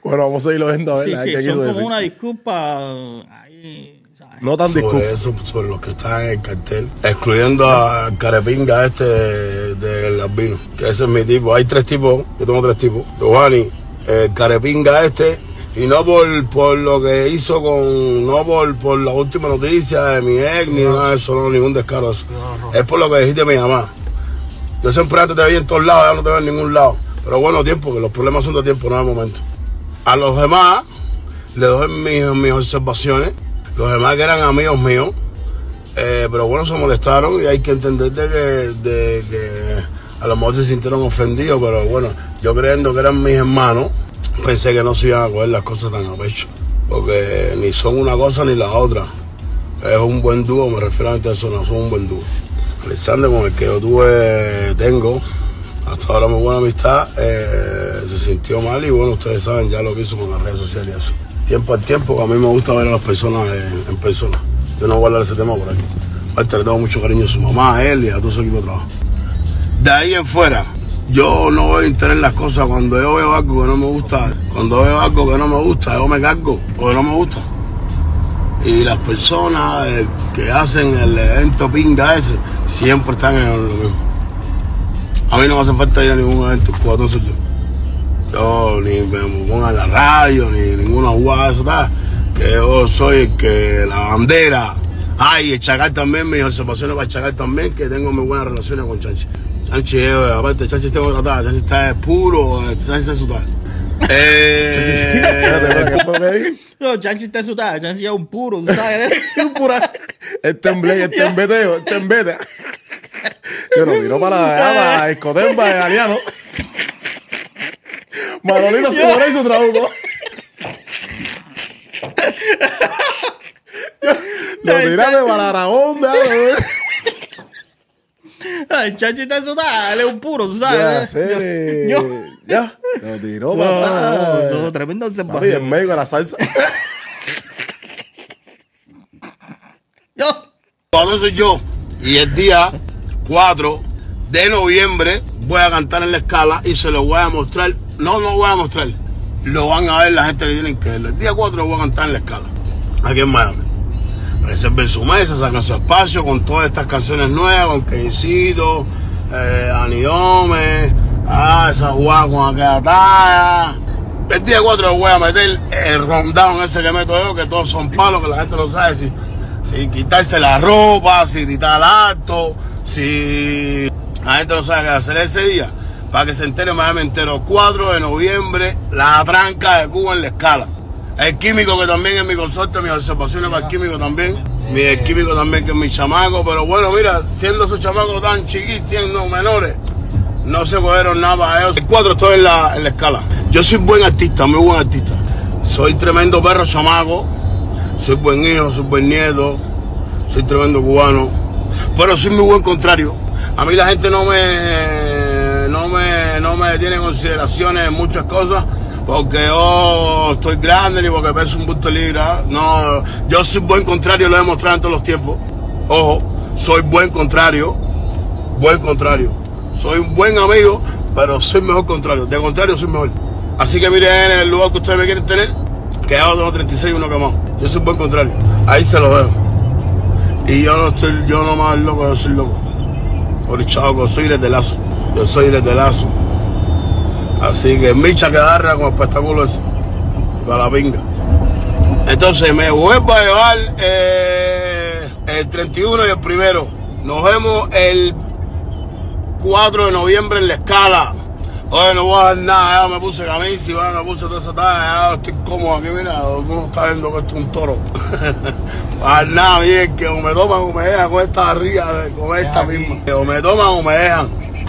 bueno, vamos a seguirlo viendo a ver. Sí, sí, qué son como decir. una disculpa ahí ¿sabes? No tan disculpa. sobre eso, sobre los que están en el cartel, excluyendo a Carepinga este del albino, que ese es mi tipo. Hay tres tipos, yo tengo tres tipos. Giovanni, el Carepinga este, y no por, por lo que hizo con, no por, por la última noticia de mi ex, ni nada de eso, no, ningún descaro. Es por lo que dijiste mi mamá. Yo siempre antes te veía en todos lados, ya no te veo en ningún lado. Pero bueno, tiempo, que los problemas son de tiempo, no de momento. A los demás, le doy mis, mis observaciones. Los demás que eran amigos míos, eh, pero bueno, se molestaron y hay que entender de que, de que a lo mejor se sintieron ofendidos, pero bueno, yo creyendo que eran mis hermanos, pensé que no se iban a coger las cosas tan a pecho. Porque ni son una cosa ni la otra. Es un buen dúo, me refiero a eso, no son un buen dúo. Alexander, con el que yo tuve, tengo, hasta ahora muy buena amistad, eh, se sintió mal y bueno, ustedes saben ya lo que hizo con las redes sociales y eso. Tiempo al tiempo, a mí me gusta ver a las personas en, persona. Yo no voy a hablar de ese tema por aquí. Le tengo mucho cariño a su mamá, a él y a todo su equipo de trabajo. De ahí en fuera, yo no voy a interés en las cosas. Cuando yo veo algo que no me gusta, cuando veo algo que no me gusta, yo me cargo porque no me gusta. Y las personas eh, que hacen el evento pinga ese siempre están en lo mismo. A mí no me hace falta ir a ningún evento, cuatro soy yo. Yo ni me pongo en la radio, ni ninguna jugada de eso, nada. Que yo soy el que la bandera. Ay, el Chacal también, mis observaciones para el Chacal también, que tengo muy buenas relaciones con Chanchi. Chanchi, eh, aparte, Chanchi tengo que tratar, Chanchi está puro, Chanchi está en su tal. Espérate, Eh. No, Chanchi está en su Chanchi es un puro, tú sabes, un pura. El temblé, el tembeteo, el tembete. Yo no miro para la para Escotemba de Galeano. Manolito se muere y su trabuco. Lo tiraste para Aragón, dale. Ay, Chanchi está él es un puro, tú Ya, sabes. serie. Yo- Ya, lo tiró No, para no, atrás. no, tremenda Papi, en observación. medio de la salsa. Yo, Cuando soy yo. Y el día 4 de noviembre voy a cantar en la escala y se lo voy a mostrar. No, no voy a mostrar. Lo van a ver la gente que tienen que verlo. El día 4 lo voy a cantar en la escala. Aquí en Miami. Reserven su mesa, sacan su espacio con todas estas canciones nuevas, con Kencido, eh, Anidome, ah, esa jugada con aquella talla. El día 4 voy a meter el rundown ese que meto yo, que todos son palos, que la gente no sabe si, si quitarse la ropa, si gritar alto, si la gente no sabe qué hacer ese día. Para que se entere Miami entero. 4 de noviembre, la tranca de Cuba en la escala. El químico que también es mi consorte, mis observaciones para el químico también. Mi, químico también que es mi chamaco. Pero bueno, mira, siendo esos chamacos tan chiquitos, siendo menores, no se cogieron nada para ellos. El 4 estoy en la, en la escala. Yo soy buen artista, muy buen artista. Soy tremendo perro chamaco. Soy buen hijo, soy buen nieto. Soy tremendo cubano. Pero soy muy buen contrario. A mí la gente no me, no me, no me tiene en consideraciones en muchas cosas. Porque yo estoy grande ni porque peso un bulto de libra. No, yo soy buen contrario, lo he demostrado en todos los tiempos. Ojo, soy buen contrario buen contrario. Soy un buen amigo, pero soy mejor contrario. De contrario, soy mejor. Así que miren en el lugar que ustedes me quieren tener, que yo tengo 36 y uno quemado. Yo soy buen contrario. Ahí se lo dejo. Y yo no estoy, yo no más loco, yo soy loco. Chavo, soy de lazo. Yo soy de lazo. Así que micha que agarra con el espectáculo ese. Para la pinga. Entonces me vuelvo a llevar eh, el 31 y el primero. Nos vemos el 4 de noviembre en la escala. Oye, no voy a dar nada, ya me puse camisa y va, me puse toda esa talla, ya estoy cómodo aquí, mira, uno está viendo que esto es un toro. A dar nada bien, que o me toman o me dejan con esta arriba, con esta misma. O me toman o me dejan.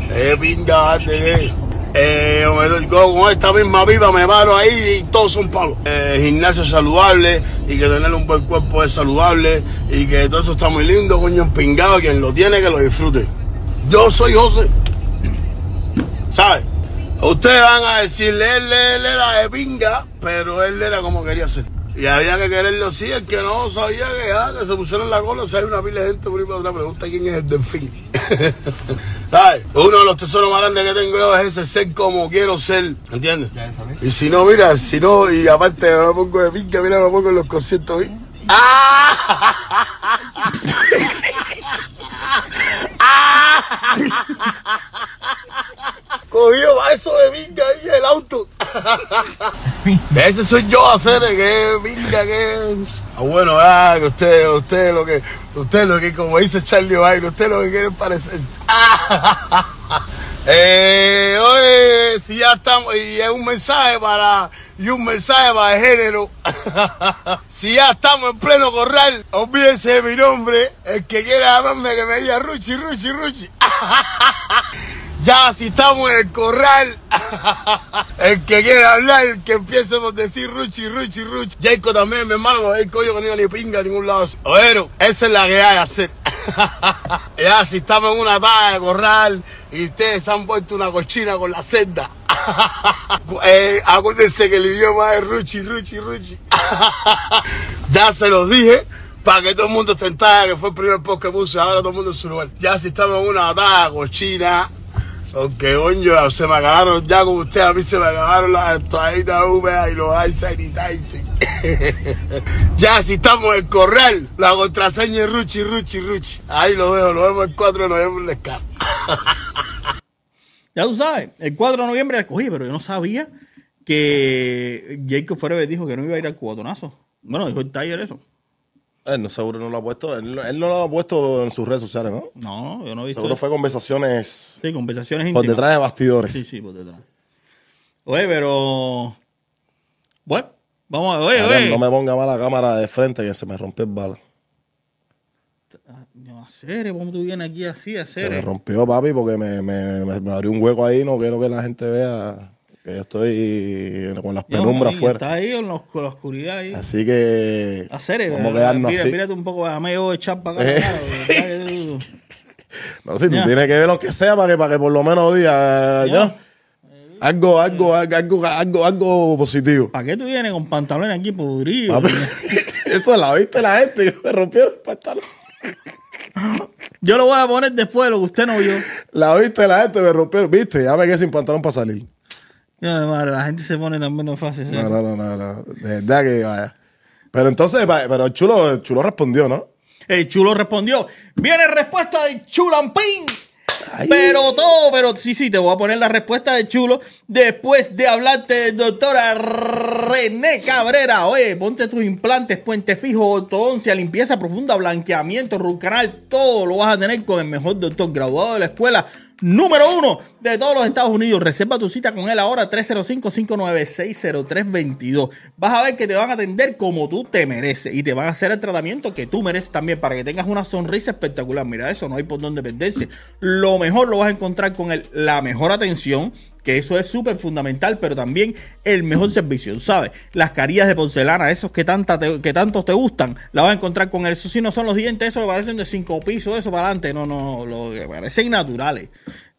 Eh, pinga, de. Eh, con esta misma viva me paro ahí y todos son palos. Eh, gimnasio saludable y que tener un buen cuerpo es saludable y que todo eso está muy lindo, coño, empingado, quien lo tiene que lo disfrute. Yo soy José. ¿Sabes? Ustedes van a decirle, él, él era de pinga, pero él era como quería ser. Y había que quererlo así, el que no sabía que, ah, se pusieron la cola, o sea, hay una pila de gente por ahí para atrás, pregunta quién es el delfín. ¿Sabes? Uno de los tesoros más grandes que tengo yo es ese ser como quiero ser, ¿entiendes? Y si no, mira, si no, y aparte me pongo de pinga, mira, me pongo en los conciertos, ¿sí? Cogió a eso de vinga ahí el auto. Ese soy yo hacer que vinga que ah, bueno, ah, que usted, usted lo que, usted lo que como dice Charlie Baile, usted lo que quiere parecerse. eh, oye, si ya estamos, y es un mensaje para, y un mensaje para el género. si ya estamos en pleno corral, olvídense de mi nombre, el que quiera llamarme que me diga Ruchi, Ruchi, Ruchi. Ya, si estamos en el corral, el que quiera hablar, que empiecemos a decir Ruchi, Ruchi, Ruchi. Jacob también, mi hermano, el coño que no iba ni pinga a ningún lado. Oero, esa es la que hay que hacer. ya, si estamos en una talla de corral y ustedes se han puesto una cochina con la senda. eh, acuérdense que el idioma es Ruchi, Ruchi, Ruchi. ya se los dije para que todo el mundo se que fue el primer post que puse, ahora todo el mundo en su lugar. Ya si estamos en una batalla cochina, aunque coño, se me acabaron ya con usted, a mí se me acabaron las toallitas húmedas y los hand sanitizing. ya si estamos en el corral, la contraseña es Ruchi, Ruchi, Ruchi. Ahí lo veo, lo vemos el 4 de noviembre en la escala. Ya tú sabes, el 4 de noviembre la cogí, pero yo no sabía que Jacob Forever dijo que no iba a ir al cubatonazo. Bueno, dijo el Tiger eso. Él no, seguro no lo ha puesto. Él, él no lo ha puesto en sus redes sociales, ¿no? No, yo no he visto. Seguro eso. fue conversaciones Sí, conversaciones por íntimas. detrás de bastidores. Sí, sí, por detrás. Oye, pero. Bueno, vamos a ver. Oye, Adrián, oye. no me ponga más la cámara de frente que se me rompió el bala. No, a serio, ¿cómo tú vienes aquí así, a Se me rompió, papi, porque me, me, me- me abrió un hueco ahí. No quiero que la gente vea que yo estoy con las penumbras Está afuera. ahí en los- con la oscuridad ahí. Así que serio, vamos a quedarnos mira, así. mírate un poco, déjame yo echar para acá. Eh. claro, ¿verdad que tú- No, si tú Ya. tienes que ver lo que sea para que, para que por lo menos diga Ya. yo, algo, algo, algo, algo, algo positivo. ¿Para qué tú vienes con pantalones aquí podridos? Eso la viste la gente que me rompió el pantalón. Yo lo voy a poner después de lo que usted no vio. La viste la gente me rompió. Viste, ya me quedé sin pantalón para salir. Ya, madre, la gente se pone también no fácil. No, no, no, no, no. De verdad que vaya. Pero entonces, pero el chulo, el chulo respondió, ¿no? El chulo respondió. Viene respuesta de Chulampín. Ay. Pero todo, pero sí, sí, te voy a poner la respuesta de chulo después de hablarte del doctora René Cabrera. Oye, ponte tus implantes, puente fijo, ortodoncia, limpieza profunda, blanqueamiento, root canal, todo lo vas a tener con el mejor doctor graduado de la escuela número uno de todos los Estados Unidos. Reserva tu cita con él ahora, 305-596-0322. Vas a ver que te van a atender como tú te mereces y te van a hacer el tratamiento que tú mereces también para que tengas una sonrisa espectacular. Mira eso, no hay por dónde perderse. Lo mejor lo vas a encontrar con él, la mejor atención, que eso es súper fundamental, pero también el mejor servicio, ¿sabes? Las carillas de porcelana, esos que, tanta te- que tantos te gustan, la vas a encontrar con. Eso sí no son los dientes, esos que parecen de cinco pisos, eso para adelante, no, no, lo que parecen naturales.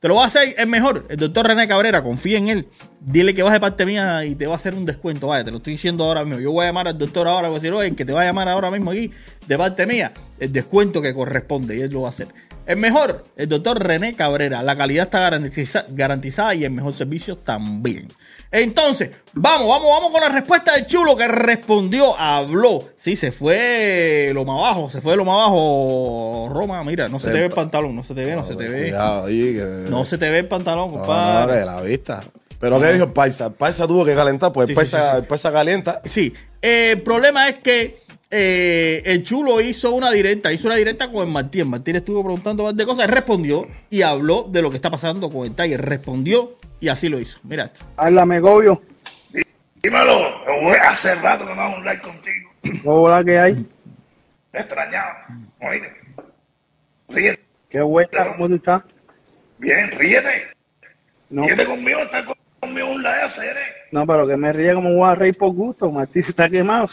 Te lo va a hacer el mejor, el doctor René Cabrera, confía en él. Dile que vas de parte mía y te va a hacer un descuento. Vaya, te lo estoy diciendo ahora mismo. Yo voy a llamar al doctor ahora, voy a decir, oye, que te va a llamar ahora mismo aquí, de parte mía, el descuento que corresponde y él lo va a hacer. El mejor, el doctor René Cabrera. La calidad está garantiza- garantizada y el mejor servicio también. Entonces, vamos, vamos, vamos con la respuesta del chulo que respondió, habló. Sí, se fue lo más abajo, se fue lo más abajo. Roma, mira, no se te ve el pantalón, no se te ve, no se te ve. Cuidado, que- No se te ve el pantalón, No, no, compadre. que la vista. Pero ¿qué dijo el paisa? El paisa tuvo que calentar, pues el, Sí, sí, paisa, sí, sí. el paisa calienta. Sí, eh, el problema es que eh, el chulo hizo una directa, hizo una directa con el Martín. Martín estuvo preguntando más de cosas, él respondió y habló de lo que está pasando con el Tiger. Respondió y así lo hizo. Mira esto. Háblame, Gobio. Dímelo, hace rato que no hago un like contigo. Hola, ¿qué hay? Te extrañaba. Oíste. Ríete. ¿Qué vuelta? ¿Cómo tú estás? Bien, ríete. No, Ríete conmigo, está conmigo un hacer, eh. no, pero que me ríe como a reír por gusto. Martín está quemado.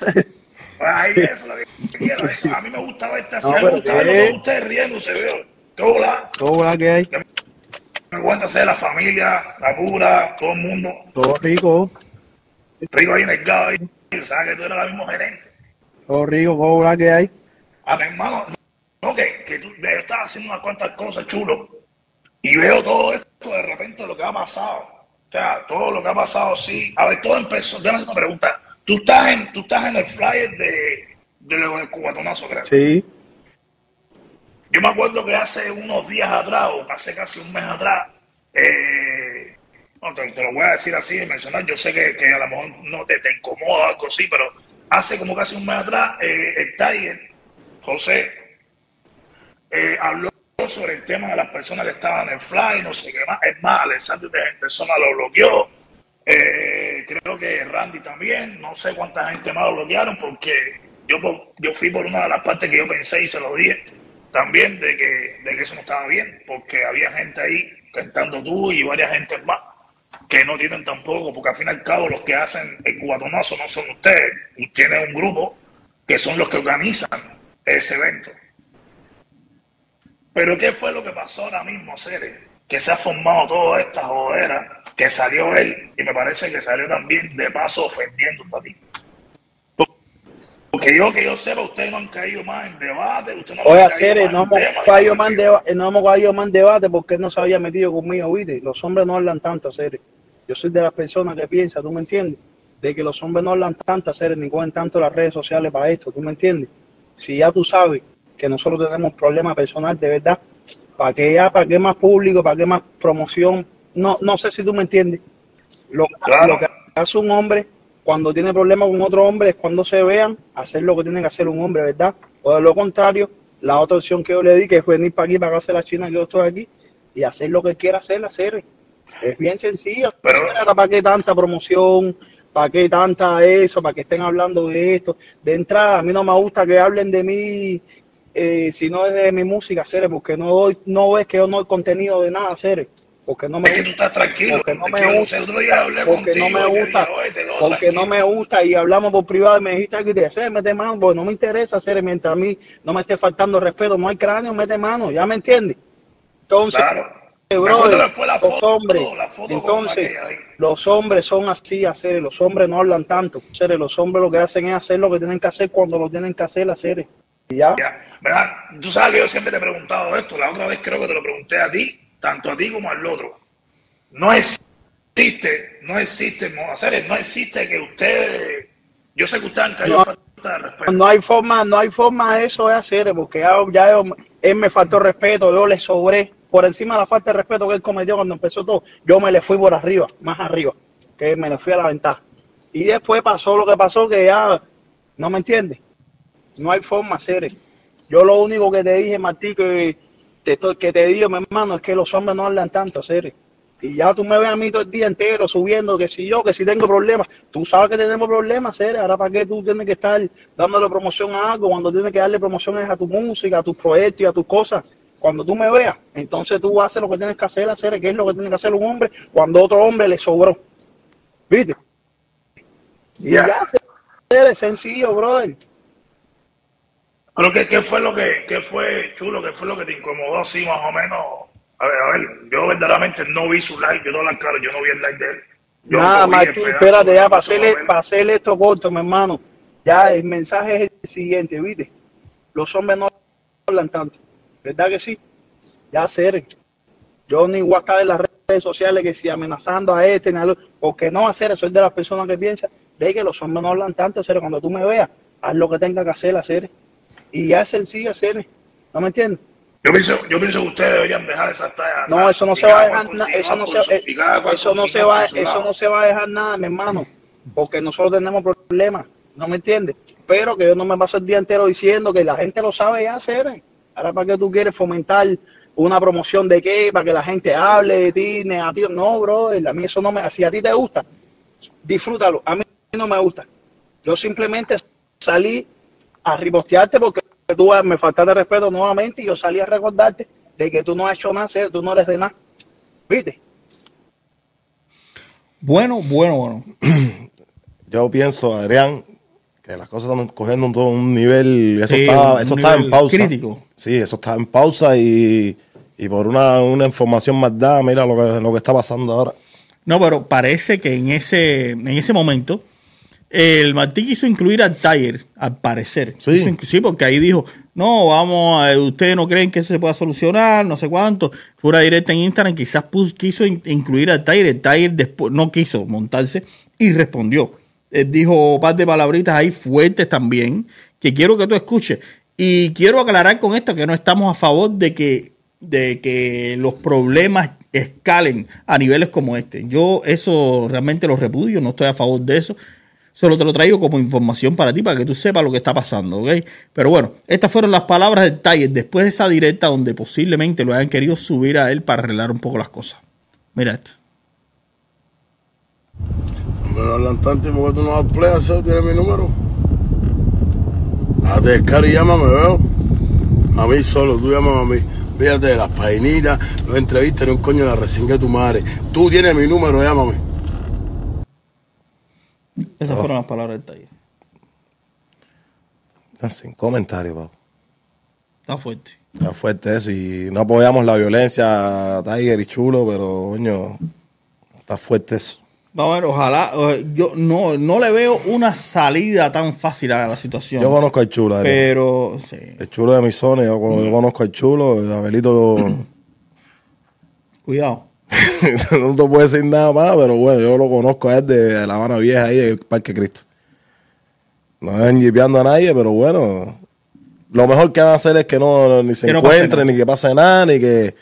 Ahí eso es lo que quiero. eso. A mí me gusta verte así. No, me pero gusta ¿qué? verlo con usted riéndose, veo. Hola. Hola, ¿qué hay? Me gusta ser la familia, la cura, todo el mundo. Todo rico. Rico ahí en el gado. ahí. Sabes que tú eres la misma gerente. Todo rico. Hola, ¿qué hay? A mi hermano, no, que, que tú yo estaba haciendo unas cuantas cosas chulo y veo todo esto de repente lo que ha pasado. Sea, todo lo que ha pasado, sí. A ver, todo empezó. Déjame hacer una pregunta. Tú estás en, tú estás en el flyer de, de lo del cubatonazo, creo. Sí. Yo me acuerdo que hace unos días atrás, o hace casi un mes atrás, eh, no, te, te lo voy a decir así, de mencionar, yo sé que, que a lo mejor no te, te incomoda o algo así, pero hace como casi un mes atrás, eh, el Tiger, José, eh, habló sobre el tema de las personas que estaban en el fly, no sé qué más. Es más, Alexander de Gentersona lo bloqueó. Eh, creo que Randy también. No sé cuánta gente más lo bloquearon porque yo, yo fui por una de las partes que yo pensé y se lo dije también de que, de que eso no estaba bien, porque había gente ahí, cantando tú y varias gente más, que no tienen tampoco, porque al fin y al cabo los que hacen el cubatonazo no son ustedes, tienen un grupo que son los que organizan ese evento. Pero ¿qué fue lo que pasó ahora mismo, Cere? Que se ha formado toda esta jodera, que salió él, y me parece que salió también de paso ofendiendo a ti. Porque yo que yo sepa, ustedes no han caído más en debate, ustedes no Oye, Ceres, más no hemos caído más en conversación. deba- no hemos caído más en debate porque él no se había metido conmigo, ¿viste? Los hombres no hablan tanto, Ceres. Yo soy de las personas que piensan, ¿tú me entiendes? De que los hombres no hablan tanto, Ceres, ni cogen tanto las redes sociales para esto, ¿tú me entiendes? Si ya tú sabes que nosotros tenemos problemas personales de verdad, ¿para qué ya, para qué más público, para qué más promoción? No, no sé si tú me entiendes. Lo, Claro. lo que hace un hombre cuando tiene problemas con otro hombre es cuando se vean hacer lo que tiene que hacer un hombre, ¿verdad? O de lo contrario, la otra opción que yo le di, que es venir para aquí, para hacer la China que yo estoy aquí, y hacer lo que quiera hacer, hacer. Es bien sencillo. Pero- ¿Para qué tanta promoción? ¿Para qué tanta eso? ¿Para que estén hablando de esto? De entrada, a mí no me gusta que hablen de mí eh, si no es de mi música, hacer porque no doy, no ves que yo no doy contenido de nada, hacer porque no me Es que tú estás tranquilo. porque no me gusta, porque no me gusta, dije, "Oye, te doy porque no tranquilo". me gusta y hablamos por privado y me dijiste algo y te mete mano, pues no me interesa hacer mientras a mí no me esté faltando respeto, no hay cráneo, mete mano, ¿ya me entiendes? Entonces, Claro. eh, brother, fue la los hombres, entonces, los hombres son así, hacer, los hombres no hablan tanto, hacer, los hombres lo que hacen es hacer lo que tienen que hacer cuando lo tienen que hacer, hacer, ya. Ya, ¿verdad? Tú sabes que yo siempre te he preguntado esto. La otra vez creo que te lo pregunté a ti, tanto a ti como al otro. No existe, no existe, no, no existe que ustedes. Yo sé que ustedes han caído No. falta de respeto. No hay forma, no hay forma de eso de hacer, porque ya, ya yo- él me faltó respeto, yo le sobré por encima de la falta de respeto que él cometió cuando empezó todo, yo me le fui por arriba, más arriba, que me le fui a la ventaja. Y después pasó lo que pasó, que ya, no me entiendes, no hay forma hacer. Yo lo único que te dije, Martí, que te, que te digo, mi hermano, es que los hombres no hablan tanto, hacer. Y ya tú me ves a mí todo el día entero subiendo que si yo, que si tengo problemas. Tú sabes que tenemos problemas, Cere. Ahora, ¿para qué tú tienes que estar dándole promoción a algo cuando tienes que darle promociones a tu música, a tus proyectos y a tus cosas? Cuando tú me veas, entonces tú haces lo que tienes que hacer, hacer, que es lo que tiene que hacer un hombre cuando otro hombre le sobró. ¿Viste? Y Ya. ya, Cere, es sencillo, brother. Pero ¿qué, qué fue lo que, qué fue, chulo, qué fue lo que te incomodó así más o menos? A ver, a ver, yo verdaderamente no vi su like, yo no la claro, yo no vi el like de él. Yo Nada, Martín, espérate ya para hacerle, para hacerle esto corto, mi hermano. Ya el mensaje es el siguiente, ¿viste? Los hombres no hablan tanto, ¿verdad que sí? Ya ser. Yo ni voy a estar en las redes sociales que si amenazando a este, ni a lo- porque no hacer, soy de las personas que piensan de que los hombres no hablan tanto, hacer cuando tú me veas, haz lo que tenga que hacer, hacer. Y ya es sencillo hacer, ¿no me entiendes? Yo pienso, yo pienso que ustedes deberían dejar esas tallas. No, eso no se va a dejar nada, eso no se, su- cual eso no se va, eso no se va a dejar nada, mi hermano, porque nosotros tenemos problemas, ¿no me entiendes? Pero que yo no me paso el día entero diciendo que la gente lo sabe ya hacer. Ahora, ¿para qué tú quieres fomentar una promoción de qué? Para que la gente hable de ti, negativo. No, bro, a mí eso no me, si a ti te gusta, disfrútalo. A mí no me gusta. Yo simplemente salí a ripostearte porque tú me faltaste respeto nuevamente y yo salí a recordarte de que tú no has hecho nada, tú no eres de nada. ¿Viste? Bueno, bueno, bueno. Yo pienso, Adrián, que las cosas están cogiendo un, todo un nivel. Eso Sí, está, un eso está en nivel pausa. crítico. Sí, eso está en pausa y, y por una, una información más dada, mira lo que, lo que está pasando ahora. No, pero parece que en ese, en ese momento el Martí quiso incluir al Tiger, al parecer. Sí. Quiso sí, porque ahí dijo, no, vamos, a- ustedes no creen que eso se pueda solucionar, no sé cuánto. Fue una directa en Instagram, quizás quiso in- incluir al Tiger. El Tiger después no quiso montarse y respondió. Él dijo un par de palabritas ahí fuertes también, que quiero que tú escuches. Y quiero aclarar con esto que no estamos a favor de que, de que los problemas escalen a niveles como este. Yo eso realmente lo repudio, no estoy a favor de eso. Solo te lo traigo como información para ti, para que tú sepas lo que está pasando, ¿ok? Pero bueno, estas fueron las palabras del Tiger después de esa directa donde posiblemente lo hayan querido subir a él para arreglar un poco las cosas. Mira esto. Hombre, hablan tanto y porque tú no ¿sabes? ¿Tienes mi número? Date descaro y llámame, veo. A mí solo, tú llámame a mí. Fíjate de las painitas, no entrevistas ni un coño la resinga de tu madre. Tú tienes mi número, llámame. Esas fueron las palabras del Tiger. Ah, Sin comentarios, papá. Está fuerte. Está fuerte eso. Y no apoyamos la violencia, Tiger y chulo, pero, coño, está fuerte eso. Vamos a ver, ojalá. Yo no, no le veo una salida tan fácil a la situación. Yo conozco al chulo. Pero, sí. El chulo de mi zona, yo, con- yo conozco al chulo, el Abelito. Cuidado. no te puedo decir nada más, pero bueno, yo lo conozco a él de La Habana Vieja ahí, el Parque Cristo. No es jipeando a nadie, pero bueno, lo mejor que van a hacer es que no ni se Que no pase encuentren, ni que pase nada, ni que.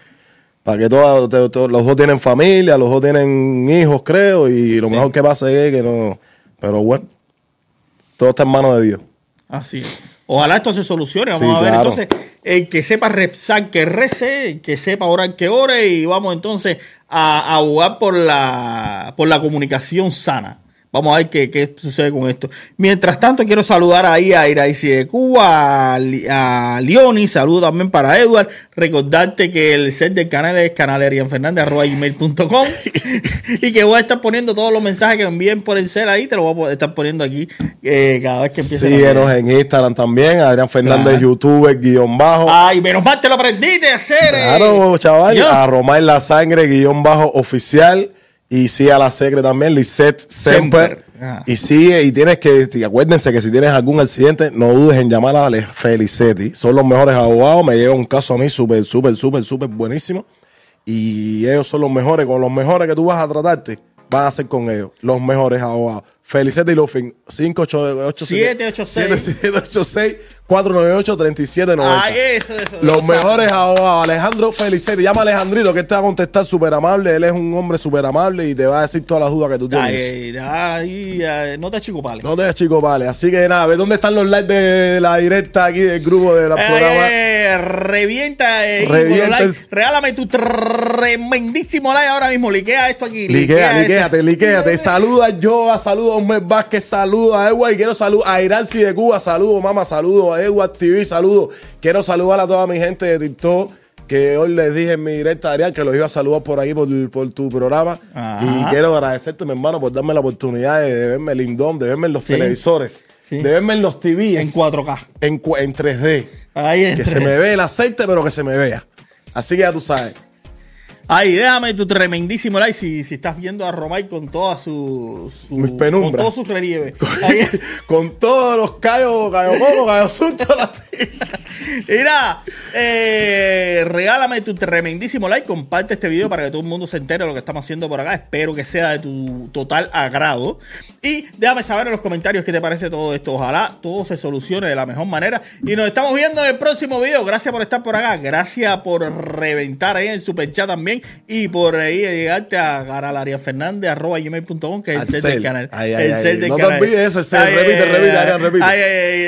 Para que todos, to- to- los dos tienen familia, los dos tienen hijos, creo, y lo mejor que pase es que no. Pero bueno, todo está en manos de Dios. Así es. Ojalá esto se solucione. Vamos Sí, a ver. claro. Entonces, el que sepa rezar, que rece, el que sepa orar, que ore, y vamos entonces a, a jugar por la, por la comunicación sana. Vamos a ver qué, qué sucede con esto. Mientras tanto, quiero saludar ahí a Iraisi de Cuba, a, Leoni, saludo también para Edward. Recordarte que el set del canal es canalerianfernandez.com y que voy a estar poniendo todos los mensajes que me envíen por el cel ahí, te lo voy a estar poniendo aquí eh, cada vez que empiece Síguenos en Instagram también, Adrián Fernández, Claro. YouTube, guion bajo. Ay, menos mal te lo aprendiste a hacer. eh. Claro, chaval. Yo. A Romar la sangre, guion bajo oficial. Y sí a la secre también, Lisette Semper. Semper. Ajá. Y sigue, y tienes que, y acuérdense que si tienes algún accidente, no dudes en llamar a Les Felicetti. Son los mejores abogados. Me llega un caso a mí súper, súper, súper, súper buenísimo. Y ellos son los mejores. Con los mejores que tú vas a tratarte, vas a ser con ellos. Los mejores abogados. Felicetti y Lufin, 586 498 3790 Ay, eso, eso. los eso. mejores abogados. Alejandro Felicetti. Llama a Alejandrito que él te va a contestar súper amable. Él es un hombre súper amable y te va a decir todas las dudas que tú tienes. Ay, ay, ay, no te achicopales. No te chico, vale. Así que nada, a ver dónde están los likes de la directa aquí del grupo de la programa. Eh, revienta, eh, Revienta likes. regálame tu tremendísimo like ahora mismo. Liquea esto aquí. Liquea, esto. liquéate, liquéate. Saluda a Joa, saludo a Homer Vázquez, saludo a Edward. y Quiero saludar a Iranzi de Cuba, saludo, mamá, saludo a Edward TV, saludo. Quiero saludar a toda mi gente de TikTok. Que hoy les dije en mi directa, Adrián, que los iba a saludar por ahí, por, por tu programa. Ajá. Y quiero agradecerte, mi hermano, por darme la oportunidad de, de verme lindón, de verme en los Sí. televisores, Sí. de verme en los TVs. En 4K. En, en 3D. Ahí Que se me ve el aceite, pero que se me vea. Así que ya tú sabes. Ay, déjame tu tremendísimo like si, si estás viendo a Romay con toda su, su Mis penumbras. con todo su relieve. Con todos los callos, callos poco, callos susto. la- Mira, eh, regálame tu tremendísimo like, comparte este video para que todo el mundo se entere de lo que estamos haciendo por acá. Espero que sea de tu total agrado. Y déjame saber en los comentarios qué te parece todo esto. Ojalá todo se solucione de la mejor manera. Y nos estamos viendo en el próximo video. Gracias por estar por acá. Gracias por reventar ahí en el super chat también. Y por ahí llegarte a canalarianfernandez.com, que es el cel cel. del canal. Ay, ay, el ay. cel del No te canal. olvides ese cel. Ay, Repite, ay, repite, repite. ay,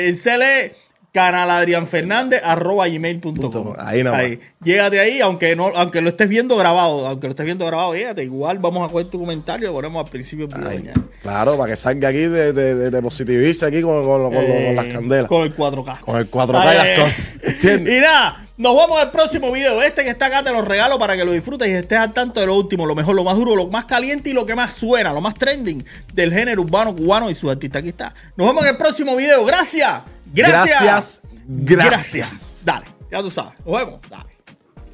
el cel es canaladrianfernandez.com. Ahí nada más. Llégate ahí, aunque no, aunque lo estés viendo grabado, aunque lo estés viendo grabado, llégate. Igual vamos a coger tu comentario y lo ponemos al principio del video mañana. claro, para que salga aquí de, de, de, de positivice aquí con, con- con- con Eh, las candelas. Con el 4K. Con el 4K y las cosas. Y nada, nos vemos en el próximo video. Este que está acá te lo regalo para que lo disfrutes y estés al tanto de lo último, lo mejor, lo más duro, lo más caliente y lo que más suena, lo más trending del género urbano cubano y sus artistas. Aquí está. Nos vemos en el próximo video. Gracias. Gracias. Gracias. Gracias. Dale, ya tú sabes. Nos vemos. Dale.